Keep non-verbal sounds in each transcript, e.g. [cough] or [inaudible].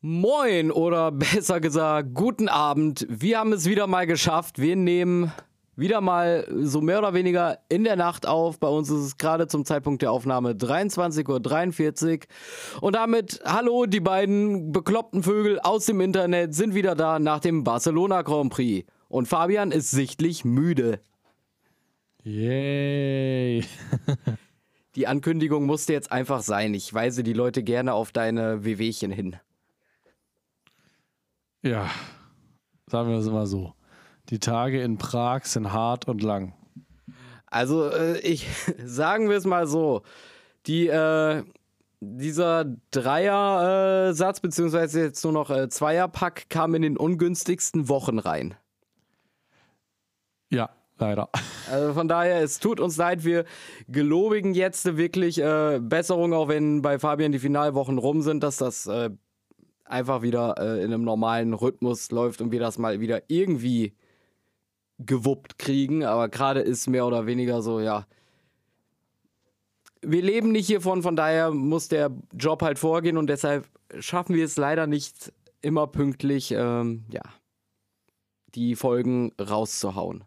Moin oder [laughs] besser gesagt, guten Abend. Wir haben es wieder mal geschafft. Wir nehmen wieder mal so mehr oder weniger in der Nacht auf. Bei uns ist es gerade zum Zeitpunkt der Aufnahme 23.43 Uhr. Und damit, hallo, die beiden bekloppten Vögel aus dem Internet sind wieder da nach dem Barcelona Grand Prix. Und Fabian ist sichtlich müde. Yay. [laughs] die Ankündigung musste jetzt einfach sein. Ich weise die Leute gerne auf deine Wehwehchen hin. Ja, sagen wir es mal so. Die Tage in Prag sind hart und lang. Also, äh, ich [laughs] sagen wir es mal so. Die, äh, dieser Dreier-Satz, äh, beziehungsweise jetzt nur noch äh, Zweierpack, kam in den ungünstigsten Wochen rein. Ja, leider. [laughs] Also von daher, es tut uns leid, wir gelobigen jetzt wirklich äh, Besserung, auch wenn bei Fabian die Finalwochen rum sind, dass das äh, einfach wieder äh, in einem normalen Rhythmus läuft und wir das mal wieder irgendwie gewuppt kriegen. Aber gerade ist mehr oder weniger so, ja. Wir leben nicht hiervon, von daher muss der Job halt vorgehen und deshalb schaffen wir es leider nicht immer pünktlich, ähm, ja, die Folgen rauszuhauen.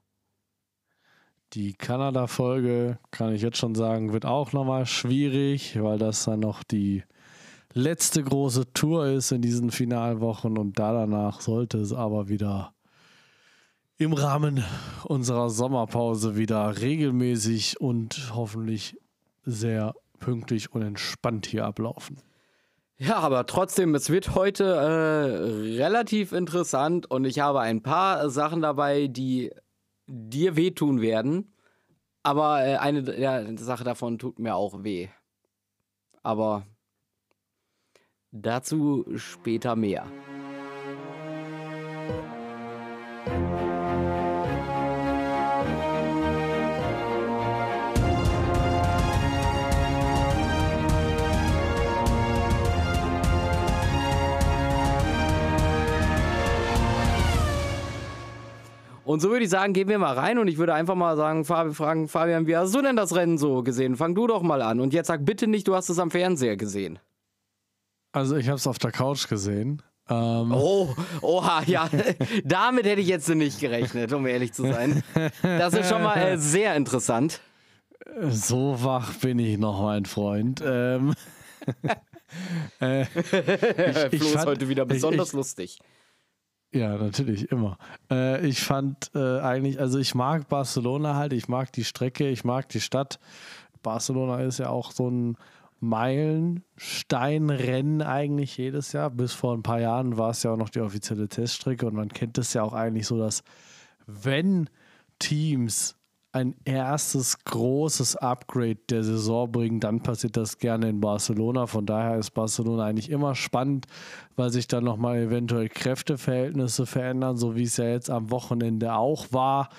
Die Kanada-Folge, kann ich jetzt schon sagen, wird auch nochmal schwierig, weil das dann noch die letzte große Tour ist in diesen Finalwochen und da danach sollte es aber wieder im Rahmen unserer Sommerpause wieder regelmäßig und hoffentlich sehr pünktlich und entspannt hier ablaufen. Ja, aber trotzdem, es wird heute äh, relativ interessant und ich habe ein paar Sachen dabei, die dir wehtun werden. Aber äh, eine ja, Sache davon tut mir auch weh. Aber Dazu später mehr. Und so würde ich sagen, gehen wir mal rein und ich würde einfach mal sagen, fragen, Fabian, wie hast du denn das Rennen so gesehen? Fang du doch mal an. Und jetzt sag bitte nicht, du hast es am Fernseher gesehen. Also ich habe es auf der Couch gesehen. Ähm. Oh, oha, ja, [laughs] damit hätte ich jetzt nicht gerechnet, um ehrlich zu sein. Das ist schon mal äh, sehr interessant. So wach bin ich noch, mein Freund. Ähm, [laughs] äh, ich, ich Flo ist heute wieder besonders ich, lustig. Ja, natürlich, immer. Äh, ich fand äh, eigentlich, also ich mag Barcelona halt, ich mag die Strecke, ich mag die Stadt. Barcelona ist ja auch so ein Meilensteinrennen eigentlich jedes Jahr. Bis vor ein paar Jahren war es ja auch noch die offizielle Teststrecke und man kennt es ja auch eigentlich so, dass wenn Teams ein erstes großes Upgrade der Saison bringen, dann passiert das gerne in Barcelona. Von daher ist Barcelona eigentlich immer spannend, weil sich dann nochmal eventuell Kräfteverhältnisse verändern, so wie es ja jetzt am Wochenende auch war.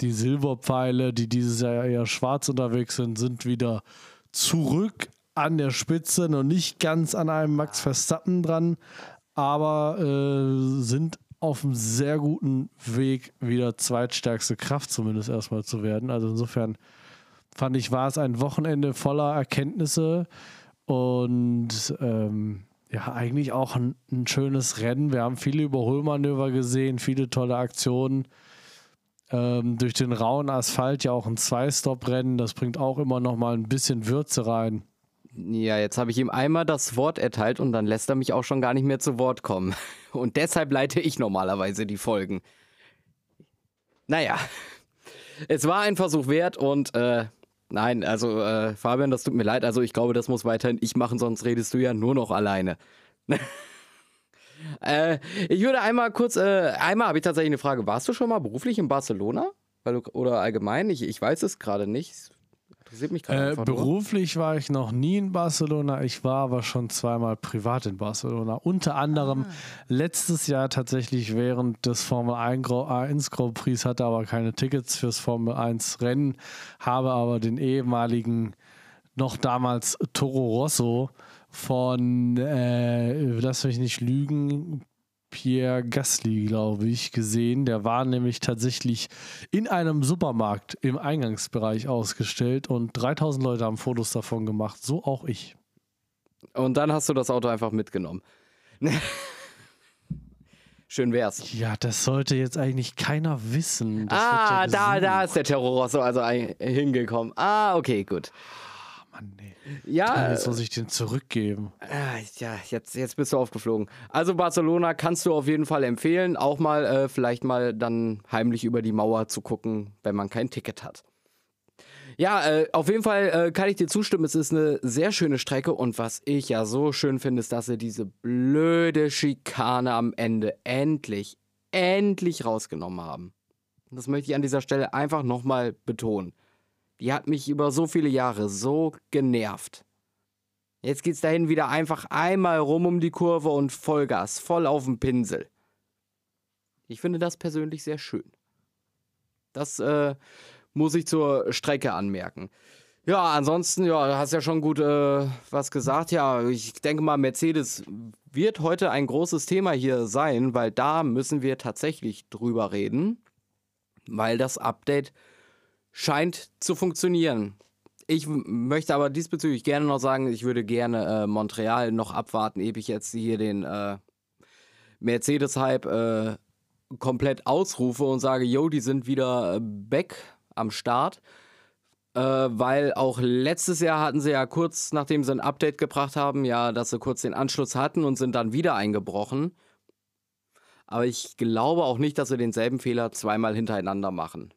Die Silberpfeile, die dieses Jahr eher schwarz unterwegs sind, sind wieder zurück an der Spitze, noch nicht ganz an einem Max Verstappen dran, aber äh, sind auf einem sehr guten Weg, wieder zweitstärkste Kraft zumindest erstmal zu werden. Also insofern fand ich, war es ein Wochenende voller Erkenntnisse und ähm, ja, eigentlich auch ein, ein, schönes Rennen. Wir haben viele Überholmanöver gesehen, viele tolle Aktionen. Ähm, durch den rauen Asphalt ja auch ein Zwei-Stop-Rennen, das bringt auch immer noch mal ein bisschen Würze rein. Ja, jetzt habe ich ihm einmal das Wort erteilt und dann lässt er mich auch schon gar nicht mehr zu Wort kommen. [laughs] Und deshalb leite ich normalerweise die Folgen. Naja, es war ein Versuch wert und äh, nein, also äh, Fabian, das tut mir leid. Also ich glaube, das muss weiterhin ich machen, sonst redest du ja nur noch alleine. [laughs] äh, ich würde einmal kurz, äh, einmal habe ich tatsächlich eine Frage. Warst du schon mal beruflich in Barcelona? Du, oder allgemein? Ich, ich weiß es gerade nicht. Interessiert mich gerade äh, Beruflich war ich noch nie in Barcelona. Ich war aber schon zweimal privat in Barcelona. Unter anderem ah. letztes Jahr tatsächlich während des Formel 1 Grand Prix hatte aber keine Tickets fürs Formel 1 Rennen, habe aber den ehemaligen noch damals Toro Rosso von, äh, lass mich nicht lügen, Pierre Gasly, glaube ich, gesehen. Der war nämlich tatsächlich in einem Supermarkt im Eingangsbereich ausgestellt und 3000 Leute haben Fotos davon gemacht, so auch ich. Und dann hast du das Auto einfach mitgenommen. [laughs] Schön wär's. Ja, das sollte jetzt eigentlich keiner wissen. Das ah, ja da, da ist der Terror so also hingekommen. Ah, okay, gut. Mann, nee. Ja. Jetzt muss ich den zurückgeben. Ah, ja, jetzt, jetzt bist du aufgeflogen. Also Barcelona kannst du auf jeden Fall empfehlen, auch mal äh, vielleicht mal dann heimlich über die Mauer zu gucken, wenn man kein Ticket hat. Ja, äh, auf jeden Fall äh, kann ich dir zustimmen. Es ist eine sehr schöne Strecke und was ich ja so schön finde, ist, dass sie diese blöde Schikane am Ende endlich, endlich rausgenommen haben. Das möchte ich an dieser Stelle einfach nochmal betonen. Die hat mich über so viele Jahre so genervt. Jetzt geht's dahin wieder einfach einmal rum um die Kurve und Vollgas, voll auf den Pinsel. Ich finde das persönlich sehr schön. Das äh, muss ich zur Strecke anmerken. Ja, ansonsten, ja, du hast ja schon gut äh, was gesagt. Ja, ich denke mal, Mercedes wird heute ein großes Thema hier sein, weil da müssen wir tatsächlich drüber reden, weil das Update scheint zu funktionieren. Ich möchte aber diesbezüglich gerne noch sagen, ich würde gerne äh, Montreal noch abwarten, ehe ich jetzt hier den äh, Mercedes-Hype äh, komplett ausrufe und sage, yo, die sind wieder äh, back am Start. Äh, weil auch letztes Jahr hatten sie ja kurz, nachdem sie ein Update gebracht haben, ja, dass sie kurz den Anschluss hatten und sind dann wieder eingebrochen. Aber ich glaube auch nicht, dass sie denselben Fehler zweimal hintereinander machen.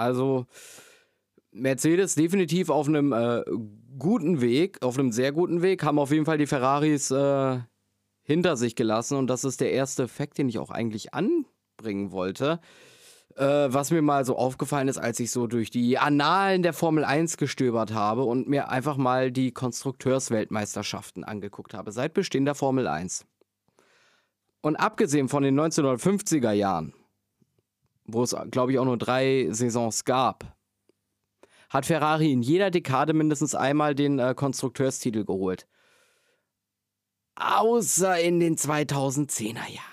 Also Mercedes definitiv auf einem äh, guten Weg, auf einem sehr guten Weg, haben auf jeden Fall die Ferraris äh, hinter sich gelassen und das ist der erste Effekt, den ich auch eigentlich anbringen wollte. Äh, was mir mal so aufgefallen ist, als ich so durch die Annalen der Formel 1 gestöbert habe und mir einfach mal die Konstrukteursweltmeisterschaften angeguckt habe, seit Bestehen der Formel 1. Und abgesehen von den 1950er Jahren, wo es, glaube ich, auch nur drei Saisons gab, hat Ferrari in jeder Dekade mindestens einmal den äh, Konstrukteurstitel geholt. Außer in den 2010er Jahren.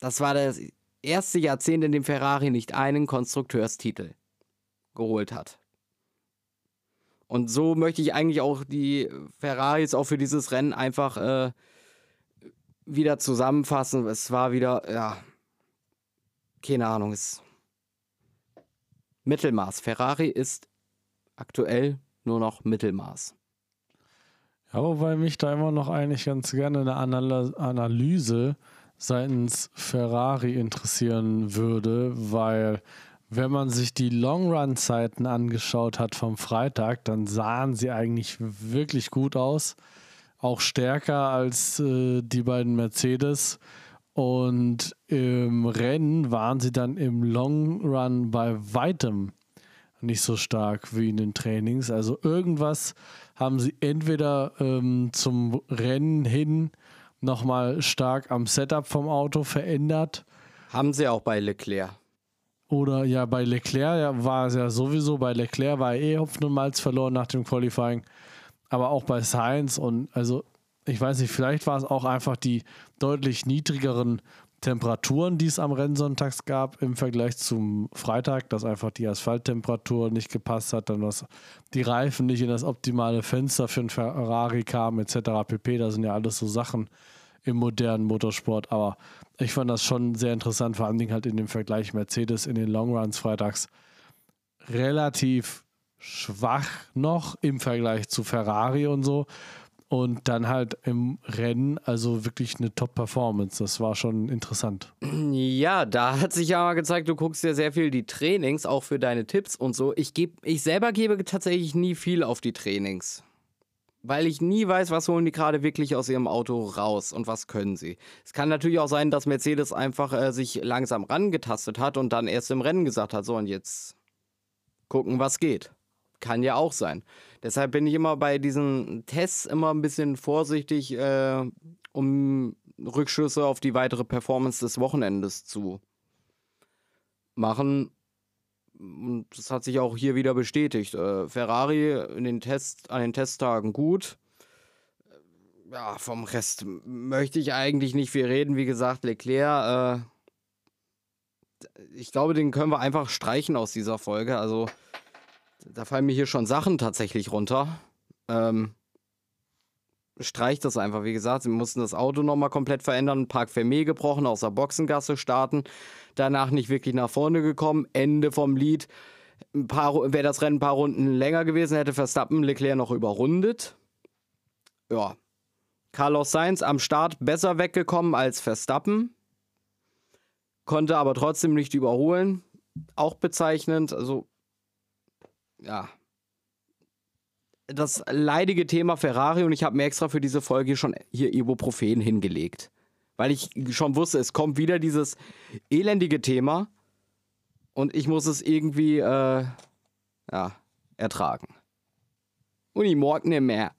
Das war das erste Jahrzehnt, in dem Ferrari nicht einen Konstrukteurstitel geholt hat. Und so möchte ich eigentlich auch die Ferraris auch für dieses Rennen einfach äh, wieder zusammenfassen. Es war wieder, ja, keine Ahnung, es Mittelmaß. Ferrari ist aktuell nur noch Mittelmaß. Ja, wobei mich da immer noch eigentlich ganz gerne eine Analyse seitens Ferrari interessieren würde, weil wenn man sich die Long-Run-Zeiten angeschaut hat vom Freitag, dann sahen sie eigentlich wirklich gut aus. Auch stärker als äh, die beiden Mercedes. Und im Rennen waren sie dann im Long Run bei weitem nicht so stark wie in den Trainings. Also irgendwas haben sie entweder ähm, zum Rennen hin nochmal stark am Setup vom Auto verändert. Haben sie auch bei Leclerc. Oder ja, bei Leclerc war es ja sowieso, bei Leclerc war er eh Hopfen und Malz verloren nach dem Qualifying. Aber auch bei Sainz und also ich weiß nicht, vielleicht war es auch einfach die deutlich niedrigeren Temperaturen, die es am Rennsonntags gab im Vergleich zum Freitag, dass einfach die Asphalttemperatur nicht gepasst hat, dann was die Reifen nicht in das optimale Fenster für einen Ferrari kamen, etc. pp. Das sind ja alles so Sachen im modernen Motorsport. Aber ich fand das schon sehr interessant, vor allen Dingen halt in dem Vergleich Mercedes in den Longruns freitags relativ schwach noch im Vergleich zu Ferrari und so und dann halt im Rennen, also wirklich eine Top-Performance. Das war schon interessant. Ja, da hat sich ja mal gezeigt, du guckst ja sehr viel die Trainings, auch für deine Tipps und so. Ich, geb, ich selber gebe tatsächlich nie viel auf die Trainings. Weil ich nie weiß, was holen die gerade wirklich aus ihrem Auto raus und was können sie. Es kann natürlich auch sein, dass Mercedes einfach äh, sich langsam rangetastet hat und dann erst im Rennen gesagt hat, so und jetzt gucken, was geht. Kann ja auch sein. Deshalb bin ich immer bei diesen Tests immer ein bisschen vorsichtig, äh, um Rückschlüsse auf die weitere Performance des Wochenendes zu machen. Und das hat sich auch hier wieder bestätigt. Äh, Ferrari in den Test, an den Testtagen gut. Ja, vom Rest möchte ich eigentlich nicht viel reden. Wie gesagt, Leclerc, äh, ich glaube, den können wir einfach streichen aus dieser Folge. Also da fallen mir hier schon Sachen tatsächlich runter. Ähm, streicht das einfach. Wie gesagt, sie mussten das Auto nochmal komplett verändern, Park Fermé gebrochen, aus der Boxengasse starten, danach nicht wirklich nach vorne gekommen, Ende vom Lied. Wäre das Rennen ein paar Runden länger gewesen, hätte Verstappen Leclerc noch überrundet. Ja. Carlos Sainz am Start besser weggekommen als Verstappen, konnte aber trotzdem nicht überholen. Auch bezeichnend, also ja, das leidige Thema Ferrari und ich habe mir extra für diese Folge schon hier Ibuprofen hingelegt. Weil ich schon wusste, es kommt wieder dieses elendige Thema und ich muss es irgendwie äh, ja, ertragen. Und ich mag nicht mehr.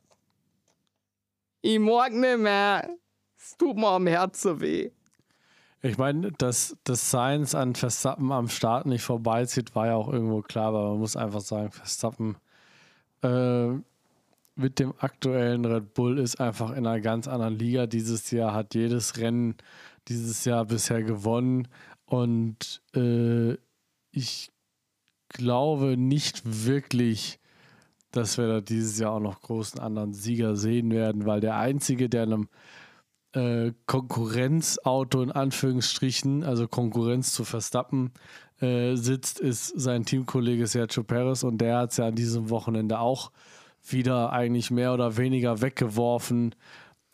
Ich mag nicht mehr. Es tut mir am Herzen weh. Ich meine, dass das Science an Verstappen am Start nicht vorbeizieht, war ja auch irgendwo klar, aber man muss einfach sagen, Verstappen äh, mit dem aktuellen Red Bull ist einfach in einer ganz anderen Liga. Dieses Jahr, hat jedes Rennen dieses Jahr bisher gewonnen. Und äh, ich glaube nicht wirklich, dass wir da dieses Jahr auch noch großen anderen Sieger sehen werden, weil der einzige, der einem äh, Konkurrenzauto in Anführungsstrichen, also Konkurrenz zu Verstappen, äh, sitzt, ist sein Teamkollege Sergio Perez und der hat es ja an diesem Wochenende auch wieder eigentlich mehr oder weniger weggeworfen.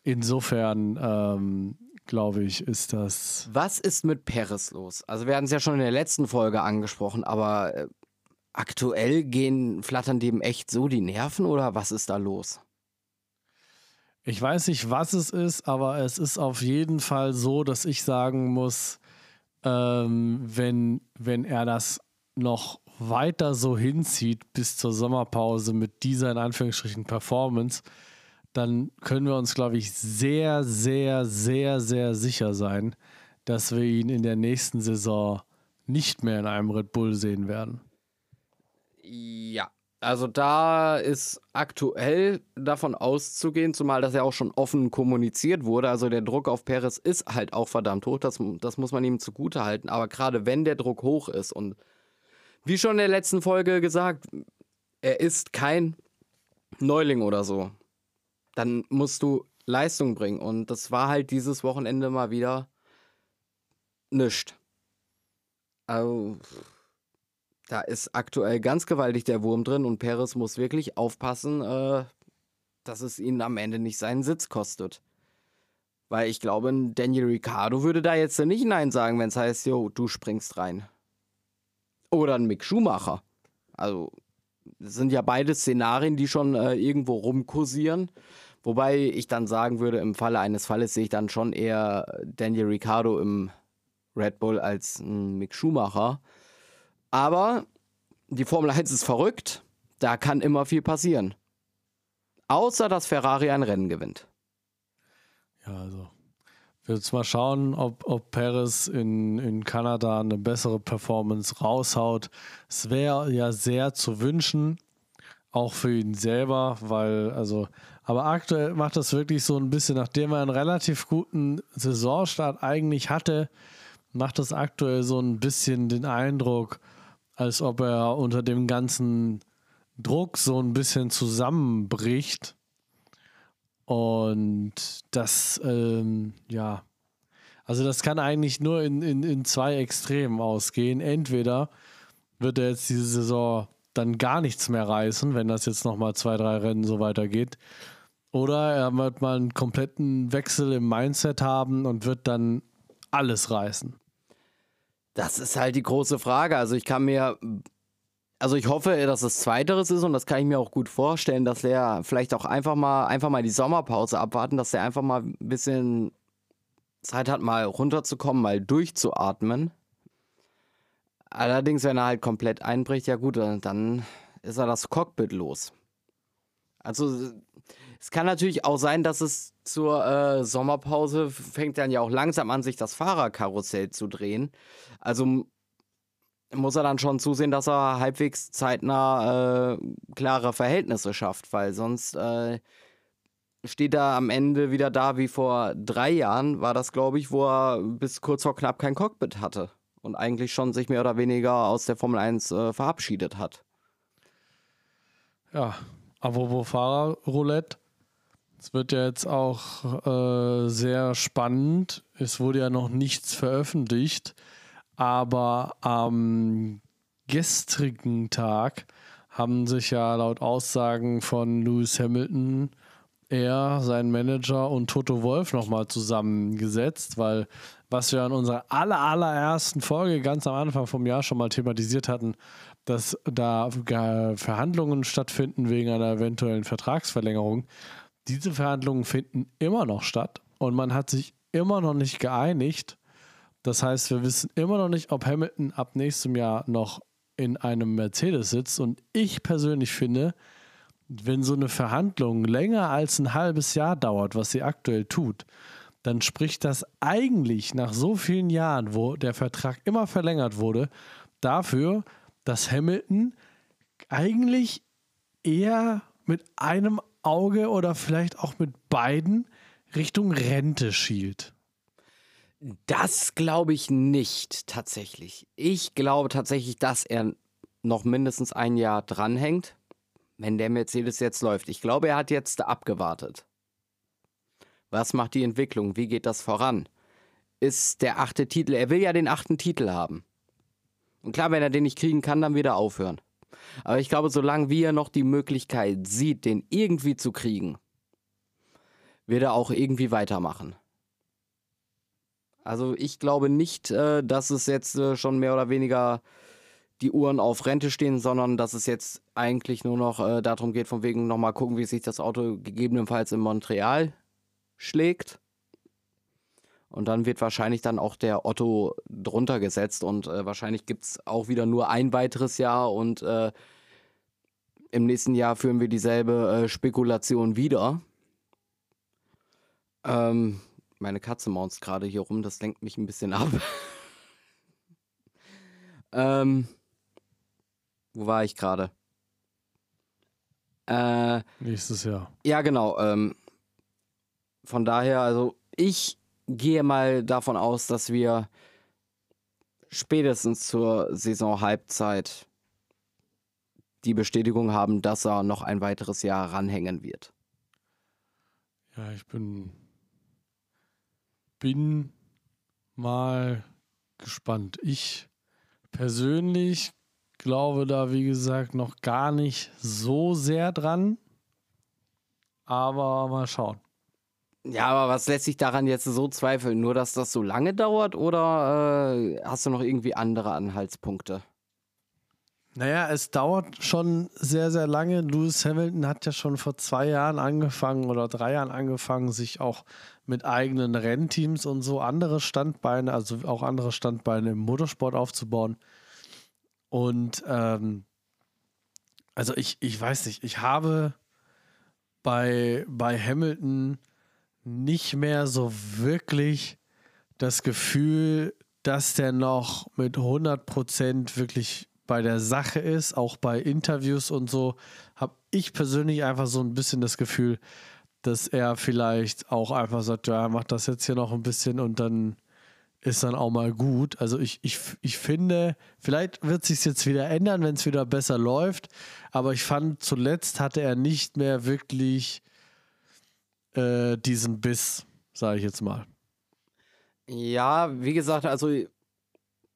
Insofern ähm, glaube ich, ist das. Was ist mit Perez los? Also wir hatten es ja schon in der letzten Folge angesprochen, aber äh, aktuell gehen, flattern dem echt so die Nerven oder was ist da los? Ich weiß nicht, was es ist, aber es ist auf jeden Fall so, dass ich sagen muss, ähm, wenn, wenn er das noch weiter so hinzieht bis zur Sommerpause mit dieser in Anführungsstrichen Performance, dann können wir uns, glaube ich, sehr, sehr, sehr, sehr sicher sein, dass wir ihn in der nächsten Saison nicht mehr in einem Red Bull sehen werden. Ja, also da ist aktuell davon auszugehen, zumal das ja auch schon offen kommuniziert wurde. Also der Druck auf Perez ist halt auch verdammt hoch, das, das muss man ihm zugute halten. Aber gerade wenn der Druck hoch ist und wie schon in der letzten Folge gesagt, er ist kein Neuling oder so, dann musst du Leistung bringen. Und das war halt dieses Wochenende mal wieder nichts. Also da ist aktuell ganz gewaltig der Wurm drin und Perez muss wirklich aufpassen, äh, dass es ihn am Ende nicht seinen Sitz kostet. Weil ich glaube, Daniel Ricciardo würde da jetzt nicht Nein sagen, wenn es heißt, jo, du springst rein. Oder ein Mick Schumacher. Also, das sind ja beide Szenarien, die schon äh, irgendwo rumkursieren. Wobei ich dann sagen würde, im Falle eines Falles sehe ich dann schon eher Daniel Ricciardo im Red Bull als ein Mick Schumacher. Aber die Formel 1 ist verrückt. Da kann immer viel passieren. Außer, dass Ferrari ein Rennen gewinnt. Ja, also. Wir jetzt mal schauen, ob, ob Perez in, in Kanada eine bessere Performance raushaut. Es wäre ja sehr zu wünschen, auch für ihn selber, weil, also, aber aktuell macht das wirklich so ein bisschen, nachdem er einen relativ guten Saisonstart eigentlich hatte, macht das aktuell so ein bisschen den Eindruck, als ob er unter dem ganzen Druck so ein bisschen zusammenbricht. Und das, ähm, ja, also das kann eigentlich nur in, in, in zwei Extremen ausgehen. Entweder wird er jetzt diese Saison dann gar nichts mehr reißen, wenn das jetzt nochmal zwei, drei Rennen so weitergeht. Oder er wird mal einen kompletten Wechsel im Mindset haben und wird dann alles reißen. Das ist halt die große Frage. Also ich kann mir, also ich hoffe, dass es Zweiteres ist und das kann ich mir auch gut vorstellen, dass er vielleicht auch einfach mal, einfach mal die Sommerpause abwarten, dass er einfach mal ein bisschen Zeit hat, mal runterzukommen, mal durchzuatmen. Allerdings, wenn er halt komplett einbricht, ja gut, dann ist er das Cockpit los. Also es kann natürlich auch sein, dass es zur äh, Sommerpause fängt dann ja auch langsam an, sich das Fahrerkarussell zu drehen. Also muss er dann schon zusehen, dass er halbwegs zeitnah äh, klare Verhältnisse schafft, weil sonst äh, steht er am Ende wieder da wie vor drei Jahren, war das, glaube ich, wo er bis kurz vor knapp kein Cockpit hatte und eigentlich schon sich mehr oder weniger aus der Formel 1 äh, verabschiedet hat. Ja, apropos Fahrerroulette, Es wird ja jetzt auch äh, sehr spannend. Es wurde ja noch nichts veröffentlicht, aber am gestrigen Tag haben sich ja laut Aussagen von Lewis Hamilton er, sein Manager und Toto Wolf nochmal zusammengesetzt, weil was wir in unserer aller, allerersten Folge ganz am Anfang vom Jahr schon mal thematisiert hatten, dass da Verhandlungen stattfinden wegen einer eventuellen Vertragsverlängerung. Diese Verhandlungen finden immer noch statt und man hat sich immer noch nicht geeinigt. Das heißt, wir wissen immer noch nicht, ob Hamilton ab nächstem Jahr noch in einem Mercedes sitzt. Und ich persönlich finde, wenn so eine Verhandlung länger als ein halbes Jahr dauert, was sie aktuell tut, dann spricht das eigentlich nach so vielen Jahren, wo der Vertrag immer verlängert wurde, dafür, dass Hamilton eigentlich eher mit einem Auge oder vielleicht auch mit beiden Richtung Rente schielt. Das glaube ich nicht tatsächlich. Ich glaube tatsächlich, dass er noch mindestens ein Jahr dranhängt, wenn der Mercedes jetzt läuft. Ich glaube, er hat jetzt abgewartet. Was macht die Entwicklung? Wie geht das voran? Ist der achte Titel, er will ja den achten Titel haben. Und klar, wenn er den nicht kriegen kann, dann wieder aufhören. Aber ich glaube, solange er noch die Möglichkeit sieht, den irgendwie zu kriegen, wird er auch irgendwie weitermachen. Also ich glaube nicht, äh, dass es jetzt äh, schon mehr oder weniger die Uhren auf Rente stehen, sondern dass es jetzt eigentlich nur noch äh, darum geht, von wegen nochmal gucken, wie sich das Auto gegebenenfalls in Montreal schlägt. Und dann wird wahrscheinlich dann auch der Otto drunter gesetzt und äh, wahrscheinlich gibt es auch wieder nur ein weiteres Jahr und äh, im nächsten Jahr führen wir dieselbe äh, Spekulation wieder. Ähm, meine Katze maunzt gerade hier rum, das lenkt mich ein bisschen ab. [laughs] ähm, wo war ich gerade? Äh, Nächstes Jahr. Ja, genau. Ähm, von daher, also ich gehe mal davon aus, dass wir spätestens zur Saison-Halbzeit die Bestätigung haben, dass er noch ein weiteres Jahr ranhängen wird. Ja, ich bin, bin mal gespannt. Ich persönlich glaube da, wie gesagt, noch gar nicht so sehr dran. Aber mal schauen. Ja, aber was lässt sich daran jetzt so zweifeln? Nur, dass das so lange dauert oder äh, hast du noch irgendwie andere Anhaltspunkte? Naja, es dauert schon sehr, sehr lange. Lewis Hamilton hat ja schon vor zwei Jahren angefangen oder drei Jahren angefangen, sich auch mit eigenen Rennteams und so andere Standbeine, also auch andere Standbeine im Motorsport aufzubauen. Und ähm, also ich, ich weiß nicht, ich habe bei, bei Hamilton nicht mehr so wirklich das Gefühl, dass der noch mit 100% wirklich bei der Sache ist, auch bei Interviews und so, habe ich persönlich einfach so ein bisschen das Gefühl, dass er vielleicht auch einfach sagt, ja, macht das jetzt hier noch ein bisschen und dann ist dann auch mal gut. Also ich, ich, ich finde, vielleicht wird sich jetzt wieder ändern, wenn es wieder besser läuft, aber ich fand, zuletzt hatte er nicht mehr wirklich äh, diesen Biss, sage ich jetzt mal. Ja, wie gesagt, also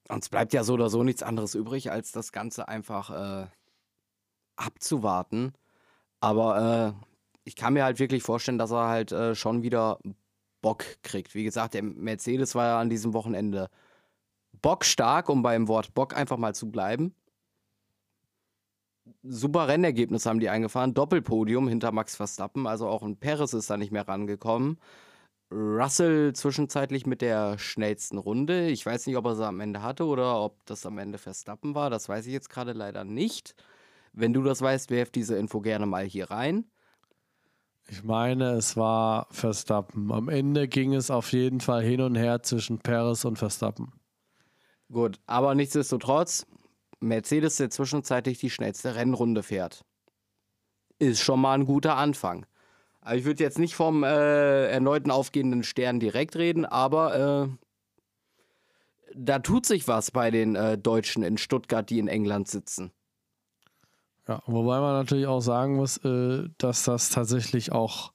uns bleibt ja so oder so nichts anderes übrig, als das Ganze einfach äh, abzuwarten. Aber äh, ich kann mir halt wirklich vorstellen, dass er halt äh, schon wieder Bock kriegt. Wie gesagt, der Mercedes war ja an diesem Wochenende bockstark, um beim Wort Bock einfach mal zu bleiben super Rennergebnis haben die eingefahren. Doppelpodium hinter Max Verstappen. Also auch ein Perez ist da nicht mehr rangekommen. Russell zwischenzeitlich mit der schnellsten Runde. Ich weiß nicht, ob er sie am Ende hatte oder ob das am Ende Verstappen war. Das weiß ich jetzt gerade leider nicht. Wenn du das weißt, werf diese Info gerne mal hier rein. Ich meine, es war Verstappen. Am Ende ging es auf jeden Fall hin und her zwischen Perez und Verstappen. Gut, aber nichtsdestotrotz, Mercedes, der zwischenzeitlich die schnellste Rennrunde fährt. Ist schon mal ein guter Anfang. Also ich würde jetzt nicht vom äh, erneuten aufgehenden Stern direkt reden, aber äh, da tut sich was bei den äh, Deutschen in Stuttgart, die in England sitzen. Ja, wobei man natürlich auch sagen muss, äh, dass das tatsächlich auch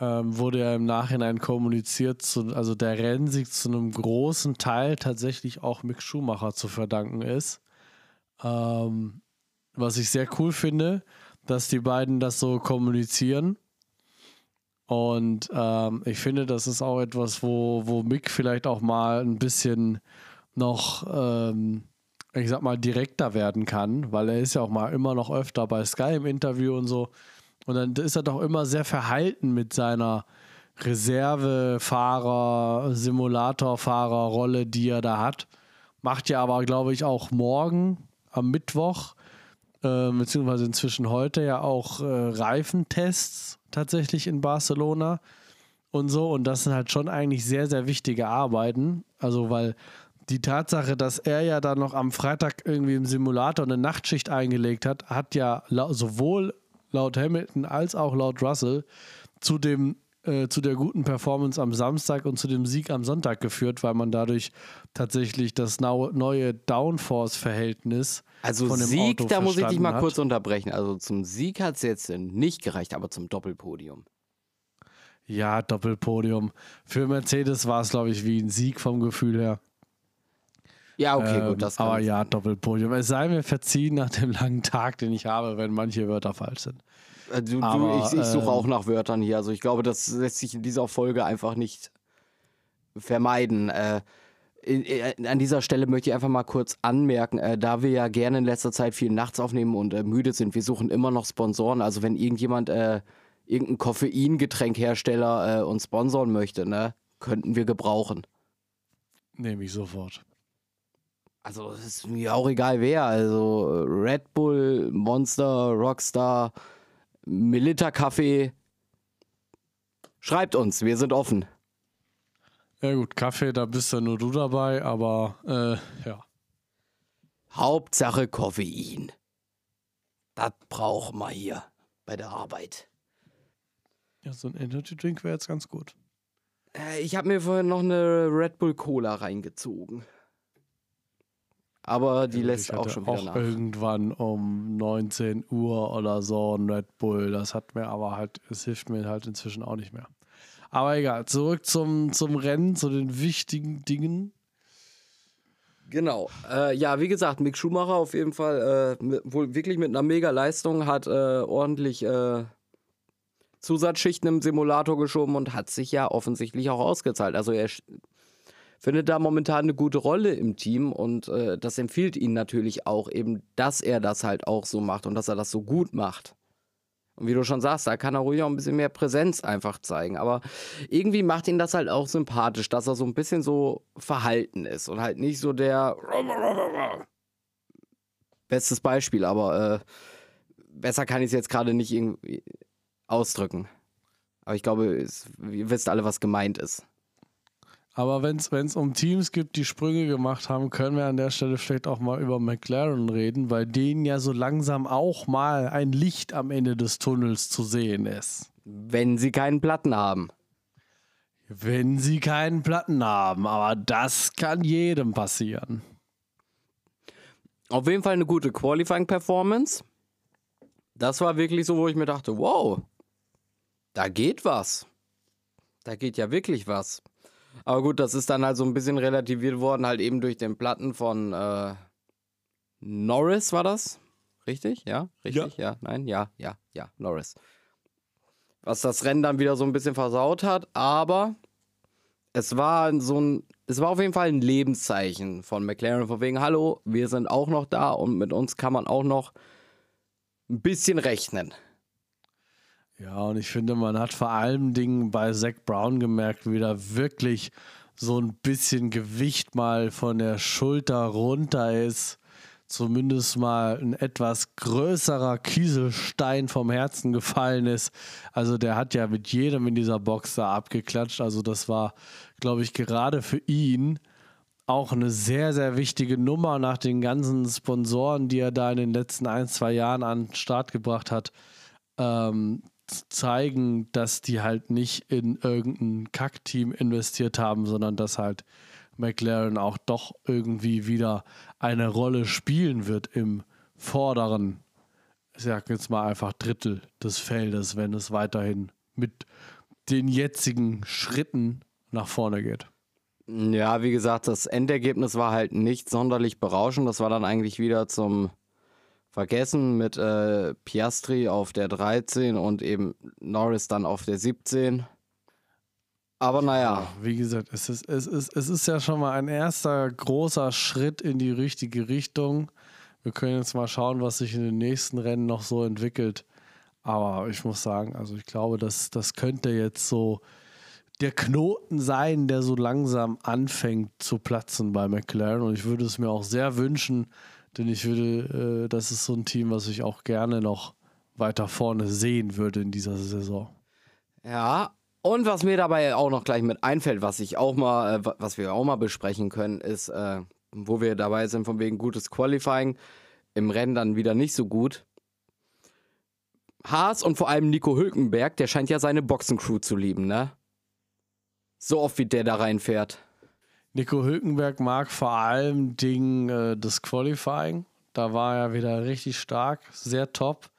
ähm, wurde ja im Nachhinein kommuniziert, zu, also der Rennsieg zu einem großen Teil tatsächlich auch Mick Schumacher zu verdanken ist. Ähm, was ich sehr cool finde, dass die beiden das so kommunizieren. Und ähm, ich finde, das ist auch etwas, wo, wo Mick vielleicht auch mal ein bisschen noch, ähm, ich sag mal, direkter werden kann, weil er ist ja auch mal immer noch öfter bei Sky im Interview und so. Und dann ist er doch immer sehr verhalten mit seiner Reservefahrer, Simulatorfahrerrolle, die er da hat. Macht ja aber, glaube ich, auch morgen am Mittwoch, äh, beziehungsweise inzwischen heute ja auch äh, Reifentests tatsächlich in Barcelona und so. Und das sind halt schon eigentlich sehr, sehr wichtige Arbeiten. Also, weil die Tatsache, dass er ja dann noch am Freitag irgendwie im Simulator eine Nachtschicht eingelegt hat, hat ja sowohl laut Hamilton als auch laut Russell zu dem äh, zu der guten Performance am Samstag und zu dem Sieg am Sonntag geführt, weil man dadurch tatsächlich das neue Downforce-Verhältnis also von dem Sieg, Auto da muss ich dich mal hat. kurz unterbrechen. Also zum Sieg hat es jetzt nicht gereicht, aber zum Doppelpodium. Ja, Doppelpodium. Für Mercedes war es, glaube ich, wie ein Sieg vom Gefühl her. Ja, okay, Ähm, gut, das kann aber ja, Doppelpodium. Es sei mir verziehen nach dem langen Tag, den ich habe, wenn manche Wörter falsch sind. Äh, Du, du, aber, ich ich suche ähm, auch nach Wörtern hier. Also ich glaube, das lässt sich in dieser Folge einfach nicht vermeiden. Äh, in, in, an dieser Stelle möchte ich einfach mal kurz anmerken, äh, da wir ja gerne in letzter Zeit viel nachts aufnehmen und äh, müde sind, wir suchen immer noch Sponsoren. Also wenn irgendjemand äh, irgendein Koffeingetränkhersteller äh, uns sponsoren möchte, ne, könnten wir gebrauchen. Nehme ich sofort. Also es ist mir auch egal wer. Also äh, Red Bull, Monster, Rockstar, Milita Kaffee. Schreibt uns, wir sind offen. Ja gut, Kaffee, da bist ja nur du dabei, aber äh, ja. Hauptsache Koffein. Das brauchen wir hier bei der Arbeit. Ja, so ein Energy Drink wäre jetzt ganz gut. Äh, ich habe mir vorhin noch eine Red Bull Cola reingezogen. Aber die gut, lässt ich auch schon wieder auch nach. irgendwann um 19 Uhr oder so ein Red Bull. Das hat mir aber halt, es hilft mir halt inzwischen auch nicht mehr. Aber egal, zurück zum, zum Rennen, zu den wichtigen Dingen. Genau. Äh, ja, wie gesagt, Mick Schumacher auf jeden Fall äh, mit, wohl wirklich mit einer mega Leistung hat äh, ordentlich äh, Zusatzschichten im Simulator geschoben und hat sich ja offensichtlich auch ausgezahlt. Also er findet da momentan eine gute Rolle im Team und äh, das empfiehlt ihn natürlich auch eben, dass er das halt auch so macht und dass er das so gut macht. Und wie du schon sagst, da kann er ruhig auch ein bisschen mehr Präsenz einfach zeigen. Aber irgendwie macht ihn das halt auch sympathisch, dass er so ein bisschen so verhalten ist und halt nicht so der. Bestes Beispiel, aber äh, besser kann ich es jetzt gerade nicht irgendwie ausdrücken. Aber ich glaube, es, ihr wisst alle, was gemeint ist. Aber wenn es um Teams gibt, die Sprünge gemacht haben, können wir an der Stelle vielleicht auch mal über McLaren reden, weil denen ja so langsam auch mal ein Licht am Ende des Tunnels zu sehen ist. Wenn sie keinen Platten haben. Wenn sie keinen Platten haben, aber das kann jedem passieren. Auf jeden Fall eine gute Qualifying-Performance. Das war wirklich so, wo ich mir dachte, wow, da geht was. Da geht ja wirklich was. Aber gut, das ist dann halt so ein bisschen relativiert worden, halt eben durch den Platten von äh, Norris war das? Richtig? Ja? Richtig? Ja. Nein? Ja, ja, ja, Norris. Was das Rennen dann wieder so ein bisschen versaut hat, aber es war so ein, es war auf jeden Fall ein Lebenszeichen von McLaren, von wegen, hallo, wir sind auch noch da und mit uns kann man auch noch ein bisschen rechnen. Ja, und ich finde, man hat vor allem Dingen bei Zach Brown gemerkt, wie da wirklich so ein bisschen Gewicht mal von der Schulter runter ist. Zumindest mal ein etwas größerer Kieselstein vom Herzen gefallen ist. Also der hat ja mit jedem in dieser Box da abgeklatscht. Also das war, glaube ich, gerade für ihn auch eine sehr, sehr wichtige Nummer nach den ganzen Sponsoren, die er da in den letzten ein, zwei Jahren an den Start gebracht hat. Ähm, zeigen, dass die halt nicht in irgendein Kackteam investiert haben, sondern dass halt McLaren auch doch irgendwie wieder eine Rolle spielen wird im vorderen, ich sag jetzt mal einfach Drittel des Feldes, wenn es weiterhin mit den jetzigen Schritten nach vorne geht. Ja, wie gesagt, das Endergebnis war halt nicht sonderlich berauschend. Das war dann eigentlich wieder zum Vergessen mit äh, Piastri auf der 13 und eben Norris dann auf der 17. Aber naja. Wie gesagt, es ist, es, ist, es ist ja schon mal ein erster großer Schritt in die richtige Richtung. Wir können jetzt mal schauen, was sich in den nächsten Rennen noch so entwickelt. Aber ich muss sagen, also ich glaube, das, das könnte jetzt so der Knoten sein, der so langsam anfängt zu platzen bei McLaren. Und ich würde es mir auch sehr wünschen, denn ich würde, äh, das ist so ein Team, was ich auch gerne noch weiter vorne sehen würde in dieser Saison. Ja, und was mir dabei auch noch gleich mit einfällt, was ich auch mal, äh, was wir auch mal besprechen können, ist, äh, wo wir dabei sind, von wegen gutes Qualifying, im Rennen dann wieder nicht so gut. Haas und vor allem Nico Hülkenberg, der scheint ja seine Boxencrew zu lieben, ne? So oft wie der da reinfährt. Nico Hülkenberg mag vor allem Ding äh, das Qualifying. Da war er wieder richtig stark, sehr top.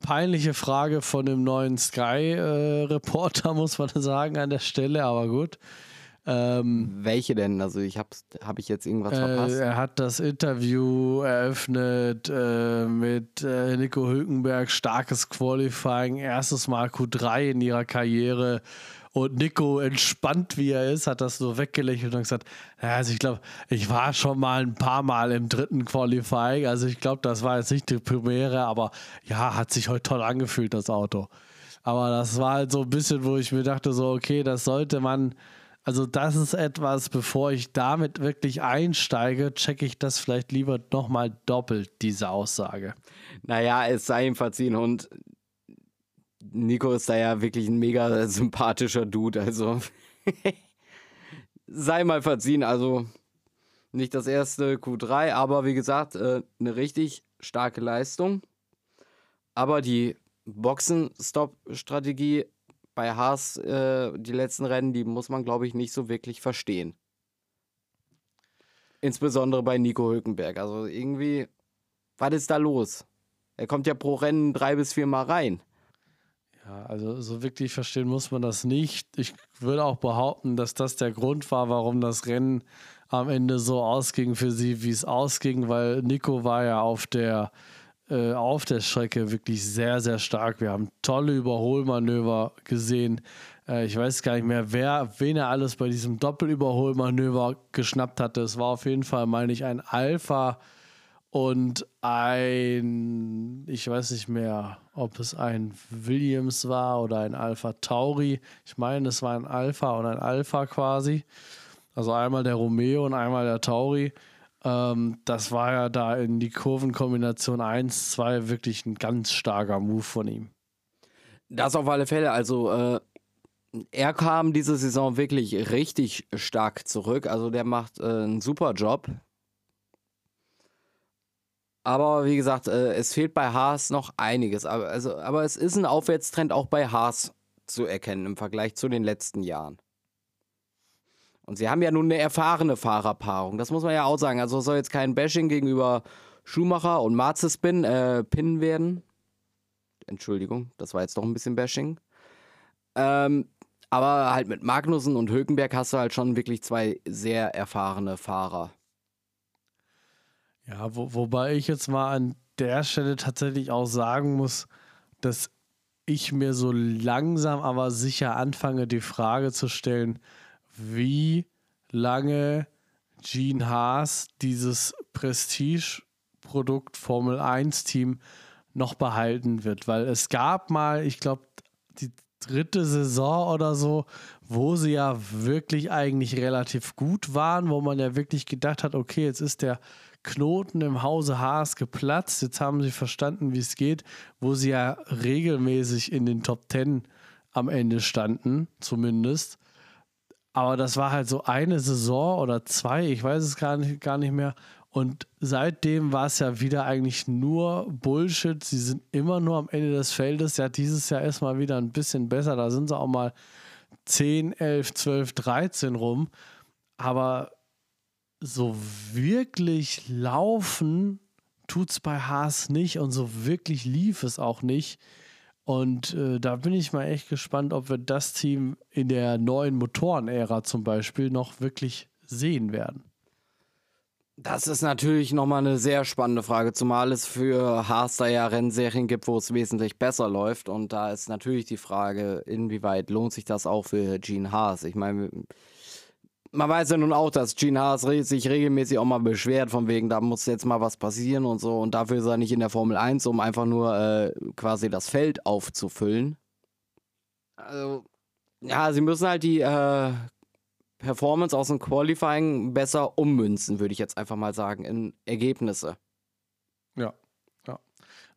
Peinliche Frage von dem neuen Sky-Reporter, äh, [laughs] muss man sagen, an der Stelle, aber gut. Ähm, Welche denn? Also ich habe hab ich jetzt irgendwas äh, verpasst? Er hat das Interview eröffnet äh, mit äh, Nico Hülkenberg, starkes Qualifying, erstes Mal Q3 in ihrer Karriere. Und Nico, entspannt wie er ist, hat das so weggelächelt und gesagt, also ich glaube, ich war schon mal ein paar Mal im dritten Qualifying. Also ich glaube, das war jetzt nicht die Premiere, aber ja, hat sich heute toll angefühlt, das Auto. Aber das war halt so ein bisschen, wo ich mir dachte, so, okay, das sollte man, also das ist etwas, bevor ich damit wirklich einsteige, checke ich das vielleicht lieber nochmal doppelt, diese Aussage. Naja, es sei ihm verziehen und Nico ist da ja wirklich ein mega sympathischer Dude, also [laughs] sei mal verziehen, also nicht das erste Q3, aber wie gesagt, äh, eine richtig starke Leistung. Aber die Boxen-Stop-Strategie bei Haas, äh, die letzten Rennen, die muss man, glaube ich, nicht so wirklich verstehen. Insbesondere bei Nico Hülkenberg. Also irgendwie, was ist da los? Er kommt ja pro Rennen drei bis vier Mal rein. Ja, also so wirklich verstehen muss man das nicht. Ich würde auch behaupten, dass das der Grund war, warum das Rennen am Ende so ausging für sie, wie es ausging, weil Nico war ja auf der, äh, auf der Strecke wirklich sehr, sehr stark. Wir haben tolle Überholmanöver gesehen. Äh, ich weiß gar nicht mehr, wer, wen er alles bei diesem Doppelüberholmanöver geschnappt hatte. Es war auf jeden Fall, meine ich, ein Alpha und ein, ich weiß nicht mehr, ob es ein Williams war oder ein Alpha Tauri. Ich meine, es war ein Alpha und ein Alpha quasi. Also einmal der Romeo und einmal der Tauri. Ähm, das war ja da in die Kurvenkombination 1, 2 wirklich ein ganz starker Move von ihm. Das auf alle Fälle. Also äh, er kam diese Saison wirklich richtig stark zurück. Also der macht äh, einen super Job. Aber wie gesagt, äh, es fehlt bei Haas noch einiges. Aber, also, aber es ist ein Aufwärtstrend auch bei Haas zu erkennen im Vergleich zu den letzten Jahren. Und sie haben ja nun eine erfahrene Fahrerpaarung. Das muss man ja auch sagen. Also soll jetzt kein Bashing gegenüber Schumacher und Marzespin äh, Pin werden. Entschuldigung, das war jetzt doch ein bisschen Bashing. Ähm, aber halt mit Magnussen und Hülkenberg hast du halt schon wirklich zwei sehr erfahrene Fahrer. Ja, wo, wobei ich jetzt mal an der Stelle tatsächlich auch sagen muss, dass ich mir so langsam aber sicher anfange, die Frage zu stellen, wie lange Gene Haas dieses Prestige-Produkt Formel 1-Team noch behalten wird. Weil es gab mal, ich glaube, die dritte Saison oder so, wo sie ja wirklich eigentlich relativ gut waren, wo man ja wirklich gedacht hat, okay, jetzt ist der Knoten im Hause Haas geplatzt. Jetzt haben sie verstanden, wie es geht, wo sie ja regelmäßig in den Top Ten am Ende standen, zumindest. Aber das war halt so eine Saison oder zwei, ich weiß es gar nicht, gar nicht mehr. Und seitdem war es ja wieder eigentlich nur Bullshit. Sie sind immer nur am Ende des Feldes. Ja, dieses Jahr ist mal wieder ein bisschen besser. Da sind sie auch mal 10, 11, 12, 13 rum. Aber so wirklich laufen tut es bei Haas nicht und so wirklich lief es auch nicht. Und äh, da bin ich mal echt gespannt, ob wir das Team in der neuen Motorenära zum Beispiel noch wirklich sehen werden. Das ist natürlich nochmal eine sehr spannende Frage, zumal es für Haas da ja Rennserien gibt, wo es wesentlich besser läuft. Und da ist natürlich die Frage, inwieweit lohnt sich das auch für Gene Haas? Ich meine, man weiß ja nun auch, dass Gene Haas sich regelmäßig auch mal beschwert, von wegen, da muss jetzt mal was passieren und so. Und dafür ist er nicht in der Formel 1, um einfach nur äh, quasi das Feld aufzufüllen. Also, ja, sie müssen halt die äh, Performance aus dem Qualifying besser ummünzen, würde ich jetzt einfach mal sagen, in Ergebnisse. Ja, ja.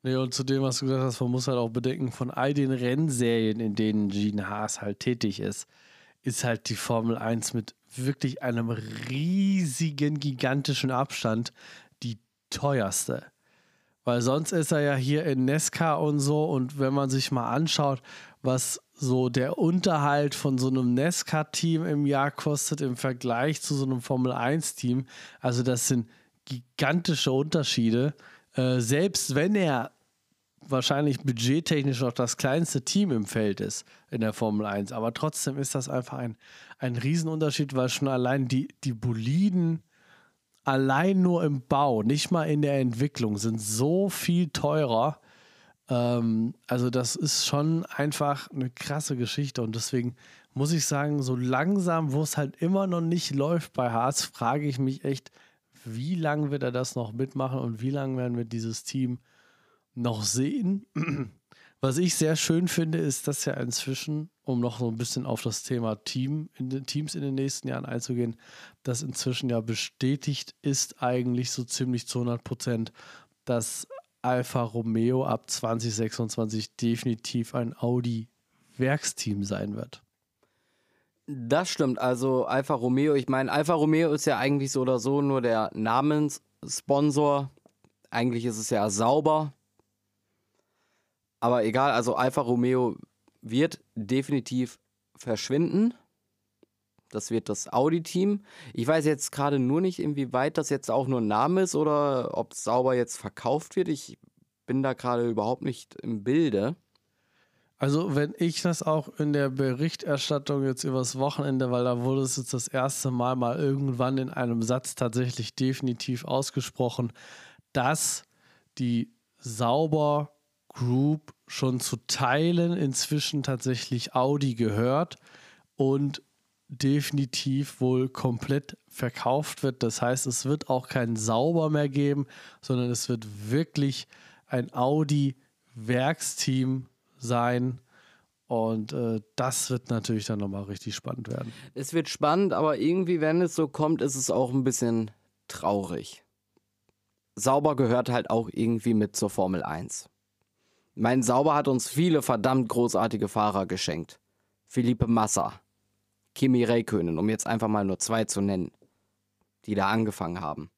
Nee, und zu dem, was du gesagt hast, man muss halt auch bedenken, von all den Rennserien, in denen Gene Haas halt tätig ist, ist halt die Formel 1 mit wirklich einem riesigen, gigantischen Abstand die teuerste. Weil sonst ist er ja hier in Nesca und so. Und wenn man sich mal anschaut, was so der Unterhalt von so einem Nesca-Team im Jahr kostet im Vergleich zu so einem Formel-1-Team, also das sind gigantische Unterschiede. Äh, selbst wenn er wahrscheinlich budgettechnisch noch das kleinste Team im Feld ist in der Formel 1. Aber trotzdem ist das einfach ein, ein Riesenunterschied, weil schon allein die, die Boliden allein nur im Bau, nicht mal in der Entwicklung, sind so viel teurer. Ähm, also das ist schon einfach eine krasse Geschichte und deswegen muss ich sagen, so langsam, wo es halt immer noch nicht läuft bei Harz, frage ich mich echt, wie lange wird er das noch mitmachen und wie lange werden wir dieses Team noch sehen. [clears throat] Was ich sehr schön finde, ist, dass ja inzwischen, um noch so ein bisschen auf das Thema Team in den Teams in den nächsten Jahren einzugehen, dass inzwischen ja bestätigt ist, eigentlich so ziemlich zu 100 Prozent, dass Alfa Romeo ab 2026 definitiv ein Audi-Werksteam sein wird. Das stimmt. Also Alfa Romeo, ich meine, Alfa Romeo ist ja eigentlich so oder so nur der Namenssponsor. Eigentlich ist es ja sauber, aber egal, also Alfa Romeo wird definitiv verschwinden. Das wird das Audi-Team. Ich weiß jetzt gerade nur nicht, inwieweit das jetzt auch nur ein Name ist oder ob es sauber jetzt verkauft wird. Ich bin da gerade überhaupt nicht im Bilde. Also, wenn ich das auch in der Berichterstattung jetzt übers Wochenende, weil da wurde es jetzt das erste Mal mal irgendwann in einem Satz tatsächlich definitiv ausgesprochen, dass die sauber Group schon zu Teilen inzwischen tatsächlich Audi gehört und definitiv wohl komplett verkauft wird. Das heißt, es wird auch kein Sauber mehr geben, sondern es wird wirklich ein Audi-Werksteam sein. Und äh, das wird natürlich dann nochmal richtig spannend werden. Es wird spannend, aber irgendwie, wenn es so kommt, ist es auch ein bisschen traurig. Sauber gehört halt auch irgendwie mit zur Formel 1. Mein Sauber hat uns viele verdammt großartige Fahrer geschenkt. Philippe Massa, Kimi Räikkönen, um jetzt einfach mal nur zwei zu nennen, die da angefangen haben.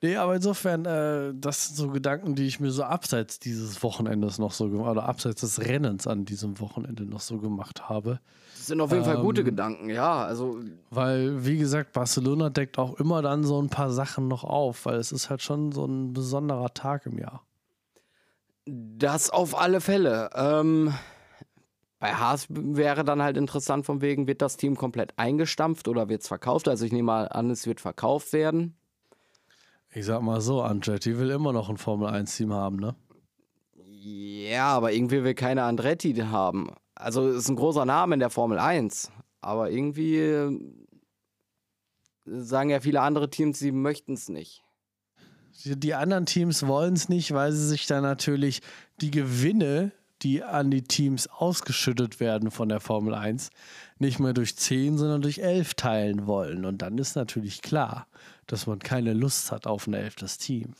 Nee, aber insofern, äh, das sind so Gedanken, die ich mir so abseits dieses Wochenendes noch so gemacht oder abseits des Rennens an diesem Wochenende noch so gemacht habe. Das sind auf jeden ähm, Fall gute ähm, Gedanken, ja. Also weil, wie gesagt, Barcelona deckt auch immer dann so ein paar Sachen noch auf, weil es ist halt schon so ein besonderer Tag im Jahr. Das auf alle Fälle. Ähm, bei Haas wäre dann halt interessant, von wegen, wird das Team komplett eingestampft oder wird es verkauft? Also ich nehme mal an, es wird verkauft werden. Ich sag mal so, Andretti will immer noch ein Formel-1-Team haben, ne? Ja, aber irgendwie will keiner Andretti haben. Also ist ein großer Name in der Formel 1. Aber irgendwie äh, sagen ja viele andere Teams, sie möchten es nicht. Die anderen Teams wollen es nicht, weil sie sich dann natürlich die Gewinne, die an die Teams ausgeschüttet werden von der Formel 1, nicht mehr durch 10, sondern durch 11 teilen wollen. Und dann ist natürlich klar, dass man keine Lust hat auf ein elftes Team.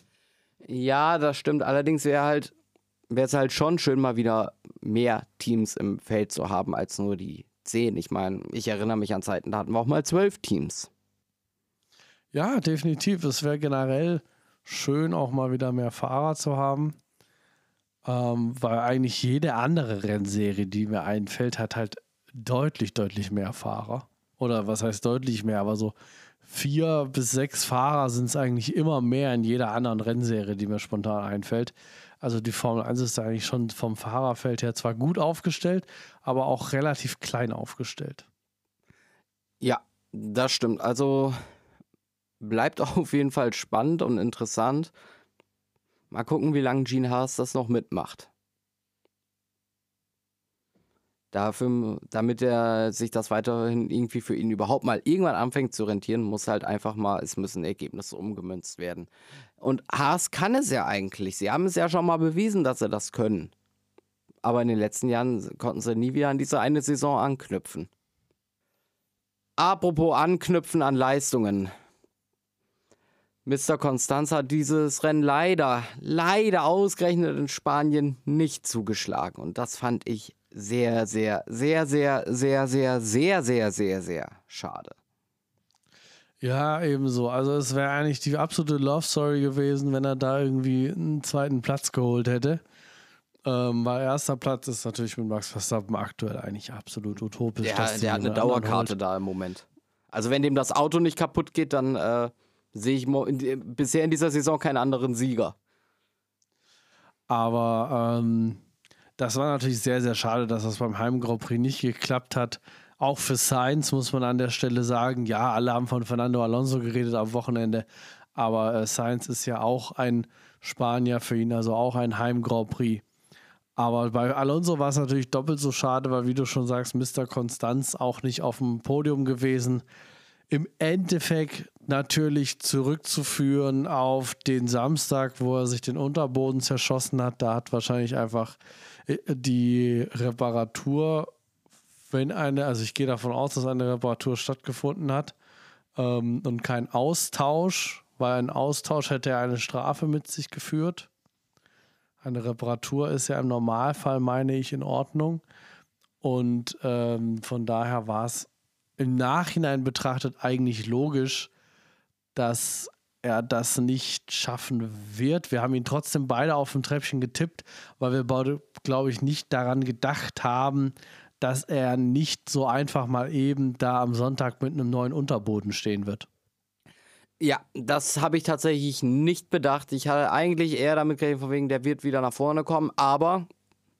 Ja, das stimmt. Allerdings wäre halt, wäre es halt schon schön, mal wieder mehr Teams im Feld zu haben als nur die 10. Ich meine, ich erinnere mich an Zeiten, da hatten wir auch mal zwölf Teams. Ja, definitiv. Es wäre generell schön, auch mal wieder mehr Fahrer zu haben. Ähm, weil eigentlich jede andere Rennserie, die mir einfällt, hat halt deutlich, deutlich mehr Fahrer. Oder was heißt deutlich mehr, aber so vier bis sechs Fahrer sind es eigentlich immer mehr in jeder anderen Rennserie, die mir spontan einfällt. Also die Formel 1 ist da eigentlich schon vom Fahrerfeld her zwar gut aufgestellt, aber auch relativ klein aufgestellt. Ja, das stimmt. Also bleibt [laughs] auf jeden Fall spannend und interessant. Mal gucken, wie lange Gene Haas das noch mitmacht. Dafür, damit er sich das weiterhin irgendwie für ihn überhaupt mal irgendwann anfängt zu rentieren, muss halt einfach mal, es müssen Ergebnisse umgemünzt werden. Und Haas kann es ja eigentlich. Sie haben es ja schon mal bewiesen, dass sie das können. Aber in den letzten Jahren konnten sie nie wieder an diese eine Saison anknüpfen. Apropos anknüpfen an Leistungen. Mr. Constanz hat dieses Rennen leider, leider ausgerechnet in Spanien nicht zugeschlagen. Und das fand ich sehr, sehr, sehr, sehr, sehr, sehr, sehr, sehr, sehr, sehr schade. Ja, ebenso. Also es wäre eigentlich die absolute Love Story gewesen, wenn er da irgendwie einen zweiten Platz geholt hätte. Ähm, weil erster Platz ist natürlich mit Max Verstappen aktuell eigentlich absolut utopisch. Der, der hat eine Dauerkarte da im Moment. Also wenn dem das Auto nicht kaputt geht, dann äh, sehe ich in, bisher in dieser Saison keinen anderen Sieger. Aber ähm, das war natürlich sehr, sehr schade, dass das beim Heim Grand Prix nicht geklappt hat. Auch für Sainz muss man an der Stelle sagen, ja, alle haben von Fernando Alonso geredet am Wochenende, aber äh, Sainz ist ja auch ein Spanier für ihn, also auch ein Heim Grand Prix. Aber bei Alonso war es natürlich doppelt so schade, weil, wie du schon sagst, Mr. Konstanz auch nicht auf dem Podium gewesen. Im Endeffekt natürlich zurückzuführen auf den Samstag, wo er sich den Unterboden zerschossen hat. Da hat wahrscheinlich einfach äh, die Reparatur, wenn eine, also ich gehe davon aus, dass eine Reparatur stattgefunden hat ähm, und kein Austausch, weil ein Austausch hätte ja eine Strafe mit sich geführt. Eine Reparatur ist ja im Normalfall, meine ich, in Ordnung. Und ähm, von daher war es im Nachhinein betrachtet eigentlich logisch, dass er das nicht schaffen wird. Wir haben ihn trotzdem beide auf dem Treppchen getippt, weil wir beide, glaube ich, nicht daran gedacht haben, dass er nicht so einfach mal eben da am Sonntag mit einem neuen Unterboden stehen wird. Ja, das habe ich tatsächlich nicht bedacht. Ich hatte eigentlich eher damit gerechnet, von wegen, der wird wieder nach vorne kommen, aber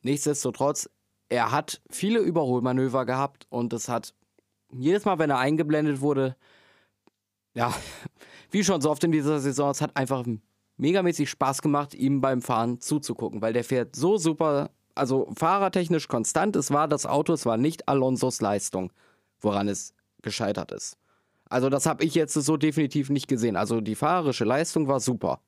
nichtsdestotrotz, er hat viele Überholmanöver gehabt und es hat jedes Mal, wenn er eingeblendet wurde, ja, [laughs] wie schon so oft in dieser Saison, es hat einfach megamäßig Spaß gemacht, ihm beim Fahren zuzugucken, weil der fährt so super, also fahrertechnisch konstant. Es war das Auto, es war nicht Alonsos Leistung, woran es gescheitert ist. Also das habe ich jetzt so definitiv nicht gesehen. Also die fahrerische Leistung war super.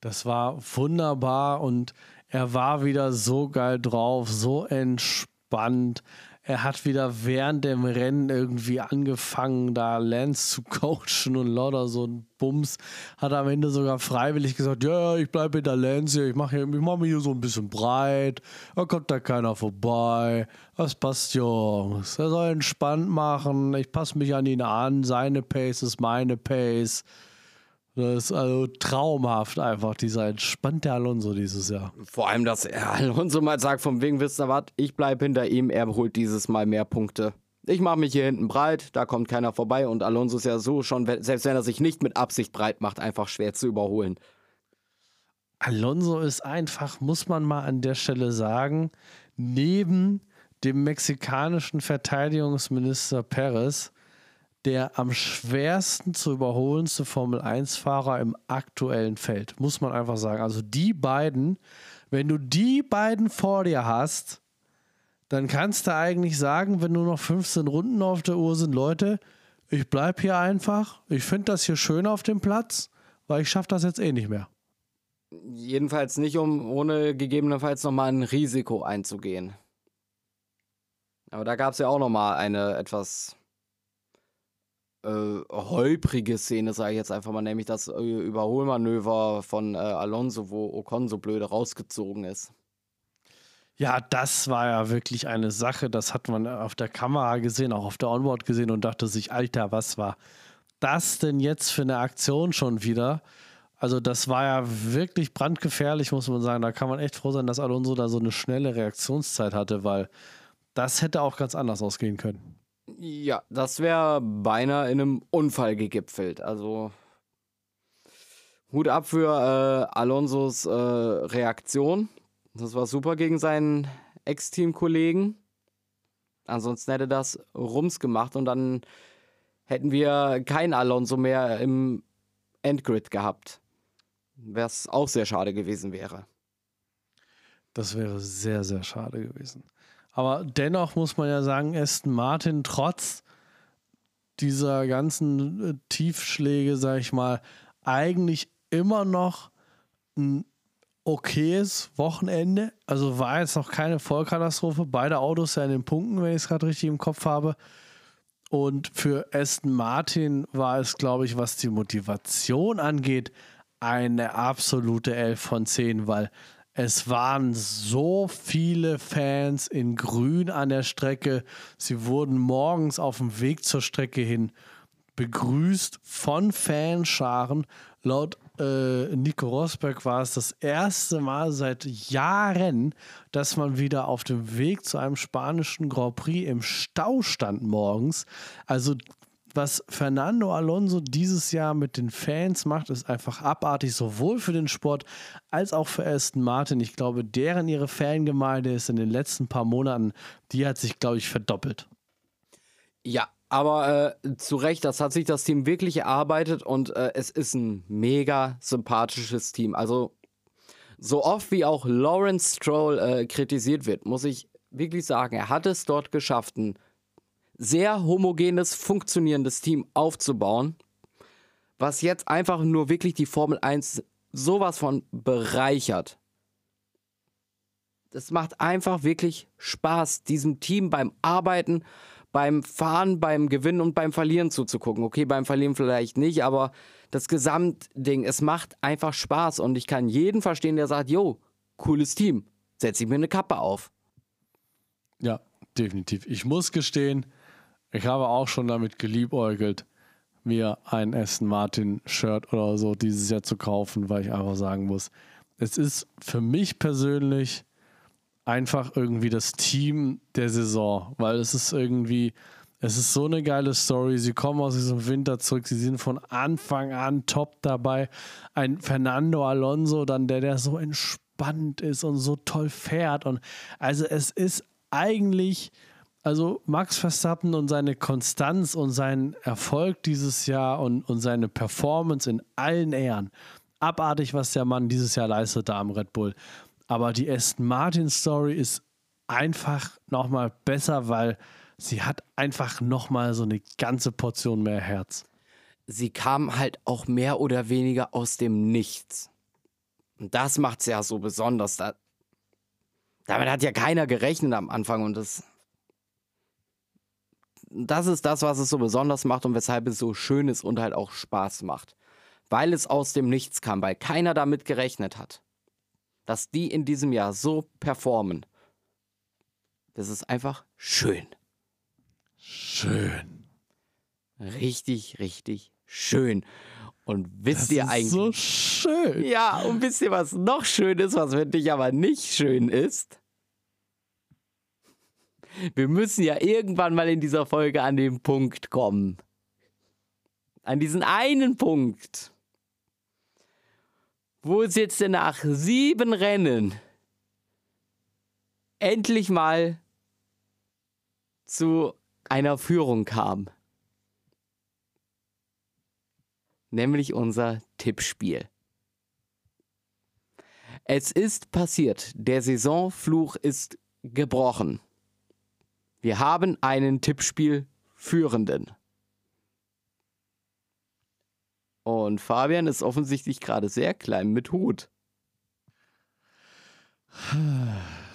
Das war wunderbar und er war wieder so geil drauf, so entspannt. Er hat wieder während dem Rennen irgendwie angefangen, da Lance zu coachen und lauter so ein Bums. Hat am Ende sogar freiwillig gesagt, ja, ich bleibe hinter Lance hier, ich mache mach hier so ein bisschen breit, da kommt da keiner vorbei. Das passt, Jungs. Er soll entspannt machen, ich passe mich an ihn an, seine Pace ist meine Pace. Das ist also traumhaft einfach, dieser entspannte Alonso dieses Jahr. Vor allem, dass er [laughs] Alonso mal sagt, vom wegen, wisst ihr was, ich bleibe hinter ihm, er holt dieses Mal mehr Punkte. Ich mache mich hier hinten breit, da kommt keiner vorbei und Alonso ist ja so schon, selbst wenn er sich nicht mit Absicht breit macht, einfach schwer zu überholen. Alonso ist einfach, muss man mal an der Stelle sagen, neben dem mexikanischen Verteidigungsminister Perez der am schwersten zu überholendste Formel-1-Fahrer im aktuellen Feld, muss man einfach sagen. Also die beiden, wenn du die beiden vor dir hast, dann kannst du eigentlich sagen, wenn nur noch 15 Runden auf der Uhr sind, Leute, ich bleibe hier einfach. Ich finde das hier schön auf dem Platz, weil ich schaffe das jetzt eh nicht mehr. Jedenfalls nicht, um ohne gegebenenfalls nochmal ein Risiko einzugehen. Aber da gab es ja auch nochmal eine etwas äh, holprige Szene, sage ich jetzt einfach mal, nämlich das äh, Überholmanöver von äh, Alonso, wo Ocon so blöde rausgezogen ist. Ja, das war ja wirklich eine Sache, das hat man auf der Kamera gesehen, auch auf der Onboard gesehen und dachte sich, Alter, was war das denn jetzt für eine Aktion schon wieder? Also das war ja wirklich brandgefährlich, muss man sagen. Da kann man echt froh sein, dass Alonso da so eine schnelle Reaktionszeit hatte, weil das hätte auch ganz anders ausgehen können. Ja, das wäre beinahe in einem Unfall gegipfelt. Also Hut ab für äh, Alonsos äh, Reaktion. Das war super gegen seinen Ex-Team-Kollegen. Ansonsten hätte das Rums gemacht und dann hätten wir keinen Alonso mehr im Endgrid gehabt. Was auch sehr schade gewesen wäre. Das wäre sehr, sehr schade gewesen. Aber dennoch muss man ja sagen, Aston Martin trotz dieser ganzen äh, Tiefschläge, sag ich mal, eigentlich immer noch ein okayes Wochenende. Also war jetzt noch keine Vollkatastrophe. Beide Autos ja in den Punkten, wenn ich es gerade richtig im Kopf habe. Und für Aston Martin war es, glaube ich, was die Motivation angeht, eine absolute 11 von 10, weil es waren so viele Fans in Grün an der Strecke. Sie wurden morgens auf dem Weg zur Strecke hin begrüßt von Fanscharen. Laut äh, Nico Rosberg war es das erste Mal seit Jahren, dass man wieder auf dem Weg zu einem spanischen Grand Prix im Stau stand morgens. Also was Fernando Alonso dieses Jahr mit den Fans macht, ist einfach abartig, sowohl für den Sport als auch für Aston Martin. Ich glaube, deren ihre Fangemeinde ist in den letzten paar Monaten, die hat sich, glaube ich, verdoppelt. Ja, aber äh, zu Recht, das hat sich das Team wirklich erarbeitet und äh, es ist ein mega sympathisches Team. Also so oft wie auch Lawrence Stroll äh, kritisiert wird, muss ich wirklich sagen, er hat es dort geschafft, ein sehr homogenes, funktionierendes Team aufzubauen, was jetzt einfach nur wirklich die Formel 1 sowas von bereichert. Das macht einfach wirklich Spaß, diesem Team beim Arbeiten beim Fahren, beim Gewinnen und beim Verlieren zuzugucken. Okay, beim Verlieren vielleicht nicht, aber das Gesamtding, es macht einfach Spaß und ich kann jeden verstehen, der sagt, jo, cooles Team, setze ich mir eine Kappe auf. Ja, definitiv. Ich muss gestehen, ich habe auch schon damit geliebäugelt, mir ein Aston Martin Shirt oder so dieses Jahr zu kaufen, weil ich einfach sagen muss, es ist für mich persönlich einfach irgendwie das Team der Saison, weil es ist irgendwie, es ist so eine geile Story. Sie kommen aus diesem Winter zurück, sie sind von Anfang an top dabei. Ein Fernando Alonso, dann der, der so entspannt ist und so toll fährt. Und also es ist eigentlich, also Max Verstappen und seine Konstanz und sein Erfolg dieses Jahr und, und seine Performance in allen Ehren. Abartig, was der Mann dieses Jahr leistete am Red Bull. Aber die Aston Martin Story ist einfach nochmal besser, weil sie hat einfach nochmal so eine ganze Portion mehr Herz. Sie kam halt auch mehr oder weniger aus dem Nichts. Und das macht es ja so besonders. Da, damit hat ja keiner gerechnet am Anfang und das, das ist das, was es so besonders macht und weshalb es so schön ist und halt auch Spaß macht. Weil es aus dem Nichts kam, weil keiner damit gerechnet hat dass die in diesem Jahr so performen. Das ist einfach schön. Schön. Richtig, richtig schön. Und wisst das ihr ist eigentlich. So schön. Ja, und wisst ihr, was noch schön ist, was für dich aber nicht schön ist? Wir müssen ja irgendwann mal in dieser Folge an den Punkt kommen. An diesen einen Punkt wo es jetzt nach sieben Rennen endlich mal zu einer Führung kam. Nämlich unser Tippspiel. Es ist passiert, der Saisonfluch ist gebrochen. Wir haben einen Tippspiel-Führenden. Und Fabian ist offensichtlich gerade sehr klein mit Hut.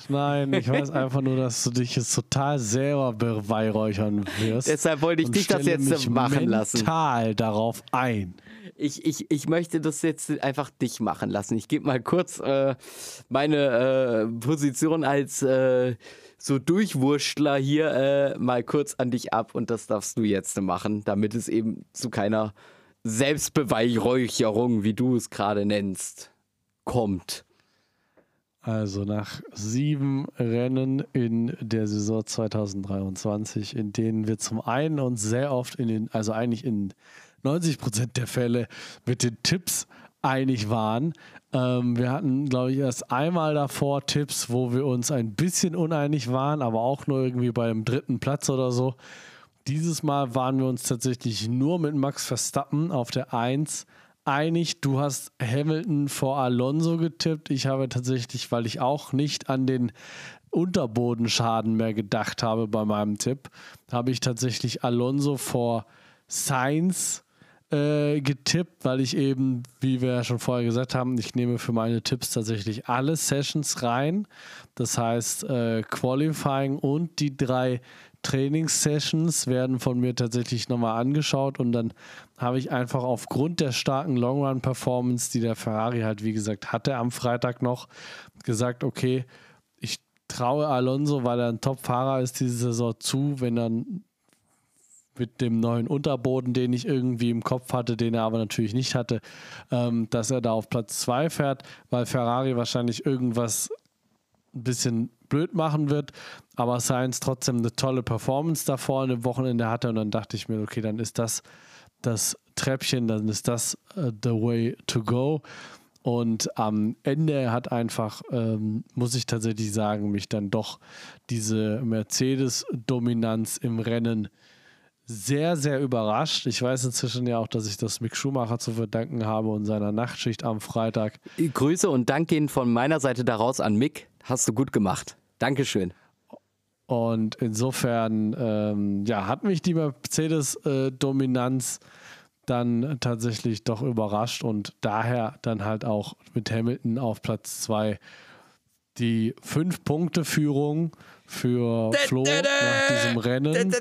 Nein, ich weiß einfach nur, dass du dich jetzt total selber beweihräuchern wirst. Deshalb wollte ich dich das jetzt machen lassen. Mental darauf ein. Ich, ich, ich möchte das jetzt einfach dich machen lassen. Ich gebe mal kurz äh, meine äh, Position als äh, so Durchwurstler hier äh, mal kurz an dich ab und das darfst du jetzt machen, damit es eben zu keiner Selbstbeweihräucherung, wie du es gerade nennst, kommt. Also nach sieben Rennen in der Saison 2023, in denen wir zum einen und sehr oft in den, also eigentlich in 90 Prozent der Fälle mit den Tipps einig waren. Ähm, wir hatten, glaube ich, erst einmal davor Tipps, wo wir uns ein bisschen uneinig waren, aber auch nur irgendwie beim dritten Platz oder so. Dieses Mal waren wir uns tatsächlich nur mit Max Verstappen auf der 1 einig. Du hast Hamilton vor Alonso getippt. Ich habe tatsächlich, weil ich auch nicht an den Unterbodenschaden mehr gedacht habe bei meinem Tipp, habe ich tatsächlich Alonso vor Sainz äh, getippt, weil ich eben, wie wir ja schon vorher gesagt haben, ich nehme für meine Tipps tatsächlich alle Sessions rein. Das heißt, äh, Qualifying und die drei Trainingssessions werden von mir tatsächlich nochmal angeschaut und dann habe ich einfach aufgrund der starken Long-Run-Performance, die der Ferrari halt, wie gesagt, hatte am Freitag noch, gesagt, okay, ich traue Alonso, weil er ein Top-Fahrer ist, diese Saison zu, wenn er mit dem neuen Unterboden, den ich irgendwie im Kopf hatte, den er aber natürlich nicht hatte, ähm, dass er da auf Platz 2 fährt, weil Ferrari wahrscheinlich irgendwas ein bisschen blöd machen wird, aber Sainz trotzdem eine tolle Performance da vorne im Wochenende hatte und dann dachte ich mir, okay, dann ist das das Treppchen, dann ist das uh, the way to go. Und am Ende hat einfach, ähm, muss ich tatsächlich sagen, mich dann doch diese Mercedes-Dominanz im Rennen sehr, sehr überrascht. Ich weiß inzwischen ja auch, dass ich das Mick Schumacher zu verdanken habe und seiner Nachtschicht am Freitag. Grüße und Dank gehen von meiner Seite daraus an Mick. Hast du gut gemacht. Dankeschön. Und insofern, ähm, ja, hat mich die Mercedes-Dominanz dann tatsächlich doch überrascht und daher dann halt auch mit Hamilton auf Platz 2 die Fünf-Punkte-Führung für Flo nach diesem Rennen. [laughs]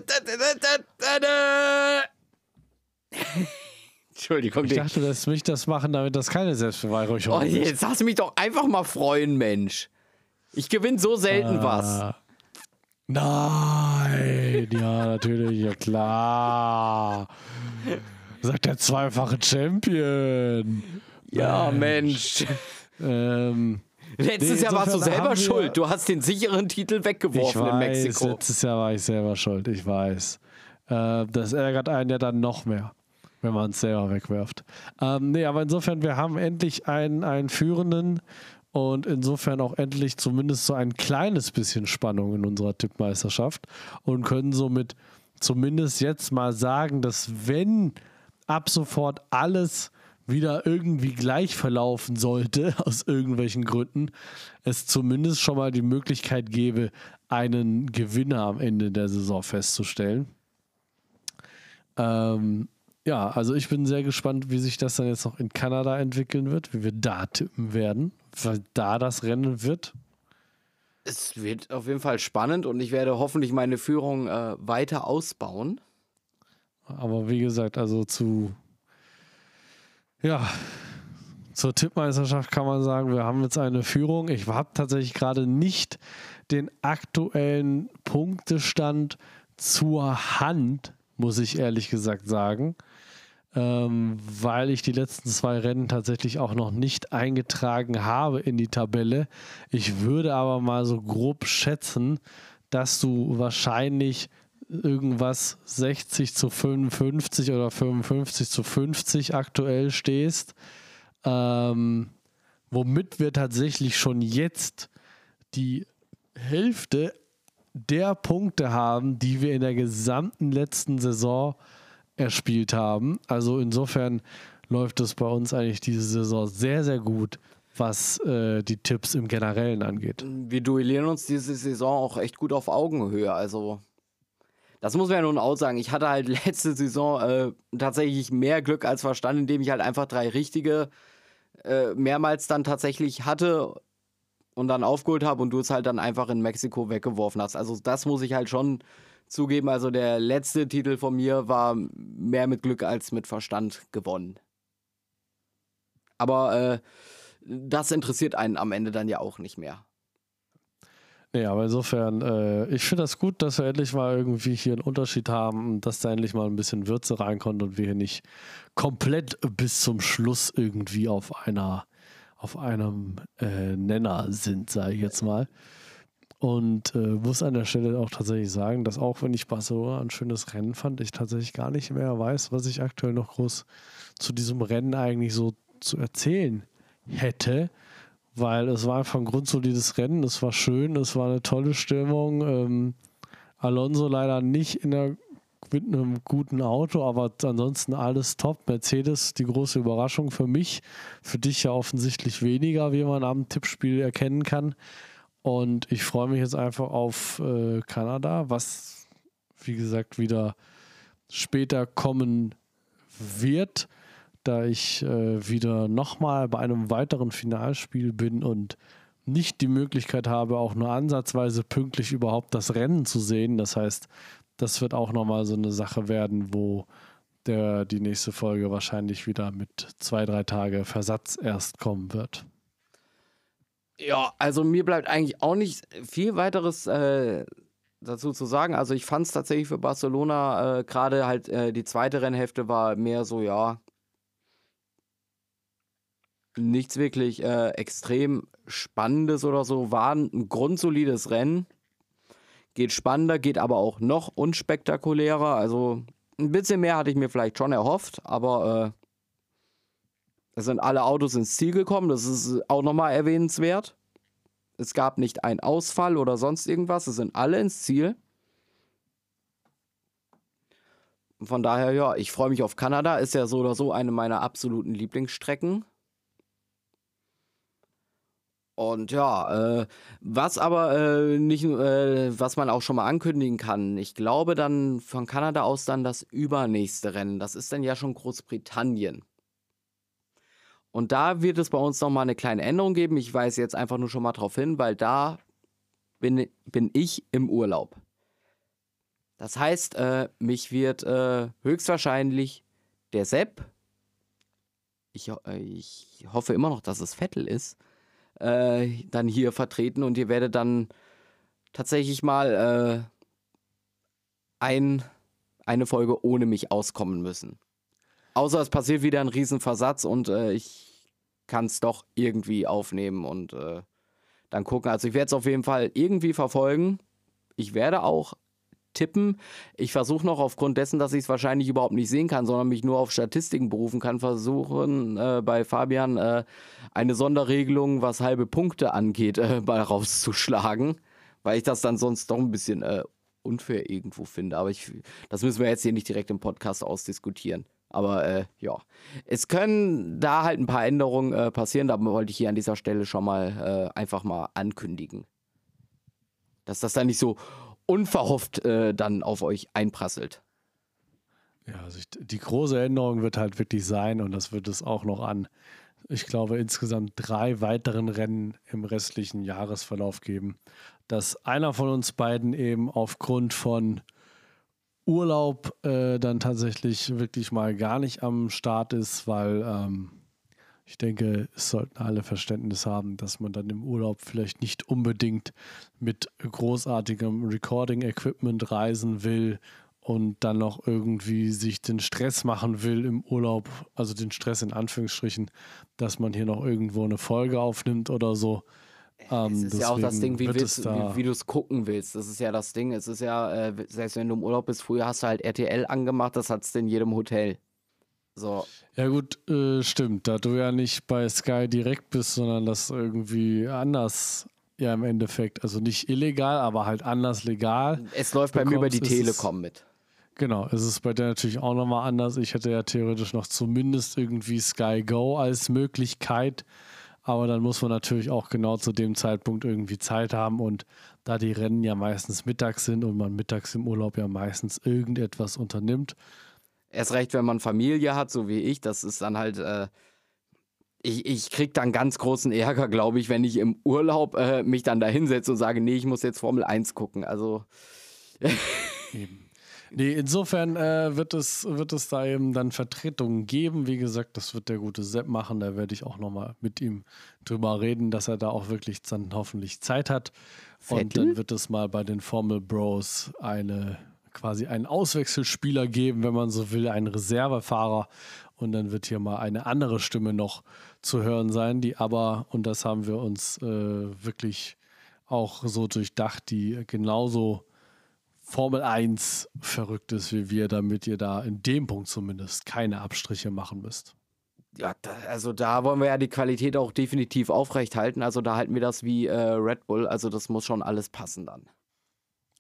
Entschuldigung. Ich dachte, dass mich das machen, damit das keine Selbstbeweihräucherung oh, Jetzt lass mich doch einfach mal freuen, Mensch. Ich gewinne so selten ah. was. Nein, ja, natürlich, ja klar. Sagt der zweifache Champion. Ja, Mensch. Ähm, Letztes nee, Jahr warst du selber schuld. Du hast den sicheren Titel weggeworfen weiß, in Mexiko. Letztes Jahr war ich selber schuld, ich weiß. Äh, das ärgert einen ja dann noch mehr, wenn man es selber wegwirft. Ähm, nee, aber insofern, wir haben endlich einen, einen Führenden und insofern auch endlich zumindest so ein kleines bisschen Spannung in unserer Tippmeisterschaft und können somit zumindest jetzt mal sagen, dass wenn ab sofort alles wieder irgendwie gleich verlaufen sollte, [laughs] aus irgendwelchen Gründen, es zumindest schon mal die Möglichkeit gäbe, einen Gewinner am Ende der Saison festzustellen. Ähm, ja, also ich bin sehr gespannt, wie sich das dann jetzt noch in Kanada entwickeln wird, wie wir da tippen werden, weil da das Rennen wird. Es wird auf jeden Fall spannend und ich werde hoffentlich meine Führung äh, weiter ausbauen. Aber wie gesagt, also zu ja, zur Tippmeisterschaft kann man sagen, wir haben jetzt eine Führung. Ich habe tatsächlich gerade nicht den aktuellen Punktestand zur Hand, muss ich ehrlich gesagt sagen, ähm, weil ich die letzten zwei Rennen tatsächlich auch noch nicht eingetragen habe in die Tabelle. Ich würde aber mal so grob schätzen, dass du wahrscheinlich irgendwas 60 zu 55 oder 55 zu 50 aktuell stehst, ähm, womit wir tatsächlich schon jetzt die Hälfte der Punkte haben, die wir in der gesamten letzten Saison erspielt haben. Also insofern läuft es bei uns eigentlich diese Saison sehr, sehr gut, was äh, die Tipps im Generellen angeht. Wir duellieren uns diese Saison auch echt gut auf Augenhöhe. Also das muss man ja nun auch sagen. Ich hatte halt [laughs] letzte Saison äh, tatsächlich mehr Glück als Verstand, indem ich halt einfach drei richtige äh, mehrmals dann tatsächlich hatte und dann aufgeholt habe und du es halt dann einfach in Mexiko weggeworfen hast. Also das muss ich halt schon zugeben. Also der letzte Titel von mir war mehr mit Glück als mit Verstand gewonnen. Aber äh, das interessiert einen am Ende dann ja auch nicht mehr. Nee, aber insofern, äh, ich finde das gut, dass wir endlich mal irgendwie hier einen Unterschied haben dass da endlich mal ein bisschen Würze reinkommt und wir hier nicht komplett bis zum Schluss irgendwie auf einer, auf einem äh, Nenner sind, sage ich jetzt mal. Und äh, muss an der Stelle auch tatsächlich sagen, dass auch wenn ich Barcelona ein schönes Rennen fand, ich tatsächlich gar nicht mehr weiß, was ich aktuell noch groß zu diesem Rennen eigentlich so zu erzählen hätte, weil es war einfach ein grundsolides Rennen, es war schön, es war eine tolle Stimmung. Ähm, Alonso leider nicht in der, mit einem guten Auto, aber ansonsten alles top. Mercedes, die große Überraschung für mich, für dich ja offensichtlich weniger, wie man am Tippspiel erkennen kann. Und ich freue mich jetzt einfach auf äh, Kanada, was wie gesagt wieder später kommen wird, da ich äh, wieder nochmal bei einem weiteren Finalspiel bin und nicht die Möglichkeit habe, auch nur ansatzweise pünktlich überhaupt das Rennen zu sehen. Das heißt, das wird auch nochmal so eine Sache werden, wo der, die nächste Folge wahrscheinlich wieder mit zwei, drei Tage Versatz erst kommen wird. Ja, also mir bleibt eigentlich auch nicht viel weiteres äh, dazu zu sagen. Also ich fand es tatsächlich für Barcelona äh, gerade halt äh, die zweite Rennhälfte war mehr so, ja, nichts wirklich äh, extrem Spannendes oder so. War ein grundsolides Rennen. Geht spannender, geht aber auch noch unspektakulärer. Also ein bisschen mehr hatte ich mir vielleicht schon erhofft, aber äh, es sind alle Autos ins Ziel gekommen. Das ist auch nochmal erwähnenswert. Es gab nicht einen Ausfall oder sonst irgendwas. Es sind alle ins Ziel. Von daher, ja, ich freue mich auf Kanada. Ist ja so oder so eine meiner absoluten Lieblingsstrecken. Und ja, äh, was aber äh, nicht, äh, was man auch schon mal ankündigen kann, ich glaube dann von Kanada aus dann das übernächste Rennen. Das ist dann ja schon Großbritannien. Und da wird es bei uns nochmal eine kleine Änderung geben. Ich weise jetzt einfach nur schon mal darauf hin, weil da bin, bin ich im Urlaub. Das heißt, äh, mich wird äh, höchstwahrscheinlich der Sepp, ich, äh, ich, hoffe immer noch, dass es Vettel ist, äh, dann hier vertreten und ihr werdet dann tatsächlich mal äh, ein, eine Folge ohne mich auskommen müssen. Außer es passiert wieder ein Riesenversatz und äh, ich kann es doch irgendwie aufnehmen und äh, dann gucken. Also ich werde es auf jeden Fall irgendwie verfolgen. Ich werde auch tippen. Ich versuche noch aufgrund dessen, dass ich es wahrscheinlich überhaupt nicht sehen kann, sondern mich nur auf Statistiken berufen kann, versuchen äh, bei Fabian äh, eine Sonderregelung, was halbe Punkte angeht, äh, [laughs] mal rauszuschlagen, weil ich das dann sonst doch ein bisschen äh, unfair irgendwo finde. Aber ich, das müssen wir jetzt hier nicht direkt im Podcast ausdiskutieren. Aber äh, ja, es können da halt ein paar Änderungen äh, passieren. Da wollte ich hier an dieser Stelle schon mal einfach mal ankündigen. Dass das dann nicht so unverhofft äh, dann auf euch einprasselt. Ja, also ich, die große Änderung wird halt wirklich sein und das wird es auch noch an, ich glaube, insgesamt drei weiteren Rennen im restlichen Jahresverlauf geben, dass einer von uns beiden eben aufgrund von Urlaub äh, dann tatsächlich wirklich mal gar nicht am Start ist, weil ähm, ich denke, es sollten alle Verständnis haben, dass man dann im Urlaub vielleicht nicht unbedingt mit großartigem Recording-Equipment reisen will und dann noch irgendwie sich den Stress machen will im Urlaub, also den Stress in Anführungsstrichen, dass man hier noch irgendwo eine Folge aufnimmt oder so. Ähm, es ist ja auch das Ding, wie, willst, wie, wie du es gucken willst. Das ist ja das Ding. Es ist ja, äh, selbst wenn du im Urlaub bist, früher hast du halt RTL angemacht, das hat es in jedem Hotel. So. Ja, gut, äh, stimmt. Da du ja nicht bei Sky direkt bist, sondern das irgendwie anders, ja, im Endeffekt. Also nicht illegal, aber halt anders legal. Es läuft bei mir über die Telekom mit. Genau, es ist bei der natürlich auch nochmal anders. Ich hätte ja theoretisch noch zumindest irgendwie Sky Go als Möglichkeit. Aber dann muss man natürlich auch genau zu dem Zeitpunkt irgendwie Zeit haben. Und da die Rennen ja meistens mittags sind und man mittags im Urlaub ja meistens irgendetwas unternimmt. Erst recht, wenn man Familie hat, so wie ich, das ist dann halt. Äh, ich, ich krieg dann ganz großen Ärger, glaube ich, wenn ich im Urlaub äh, mich dann da hinsetze und sage, nee, ich muss jetzt Formel 1 gucken. Also. [laughs] Eben. Nee, insofern äh, wird, es, wird es da eben dann Vertretungen geben. Wie gesagt, das wird der gute Sepp machen. Da werde ich auch nochmal mit ihm drüber reden, dass er da auch wirklich dann hoffentlich Zeit hat. Vettel? Und dann wird es mal bei den Formel Bros eine quasi einen Auswechselspieler geben, wenn man so will, einen Reservefahrer. Und dann wird hier mal eine andere Stimme noch zu hören sein, die aber, und das haben wir uns äh, wirklich auch so durchdacht, die genauso Formel 1 verrückt ist wie wir, damit ihr da in dem Punkt zumindest keine Abstriche machen müsst. ja, da, also da wollen wir ja die Qualität auch definitiv aufrechthalten. Also da halten wir das wie äh, Red Bull. Also das muss schon alles passen dann.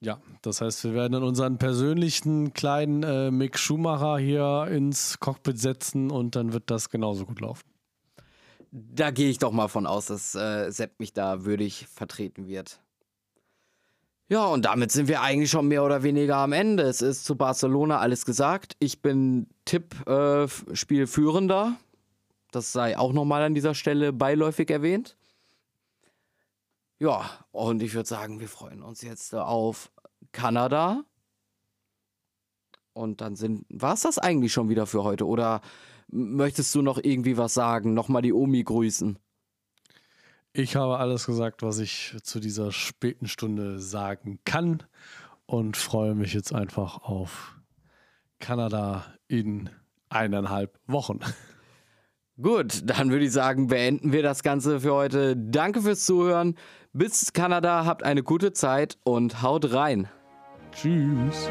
Ja, das heißt, wir werden dann unseren persönlichen kleinen äh, Mick Schumacher hier ins Cockpit setzen und dann wird das genauso gut laufen. Da gehe ich doch mal von aus, dass äh, Sepp mich da würdig vertreten wird. Ja, und damit sind wir eigentlich schon mehr oder weniger am Ende. Es ist zu Barcelona alles gesagt. Ich bin Tipp-Spielführender. Äh, das sei auch nochmal an dieser Stelle beiläufig erwähnt. Ja, und ich würde sagen, wir freuen uns jetzt auf Kanada. Und dann sind, war es das eigentlich schon wieder für heute? Oder möchtest du noch irgendwie was sagen? Nochmal die Omi grüßen. Ich habe alles gesagt, was ich zu dieser späten Stunde sagen kann und freue mich jetzt einfach auf Kanada in eineinhalb Wochen. Gut, dann würde ich sagen, beenden wir das Ganze für heute. Danke fürs Zuhören. Bis Kanada, habt eine gute Zeit und haut rein. Tschüss.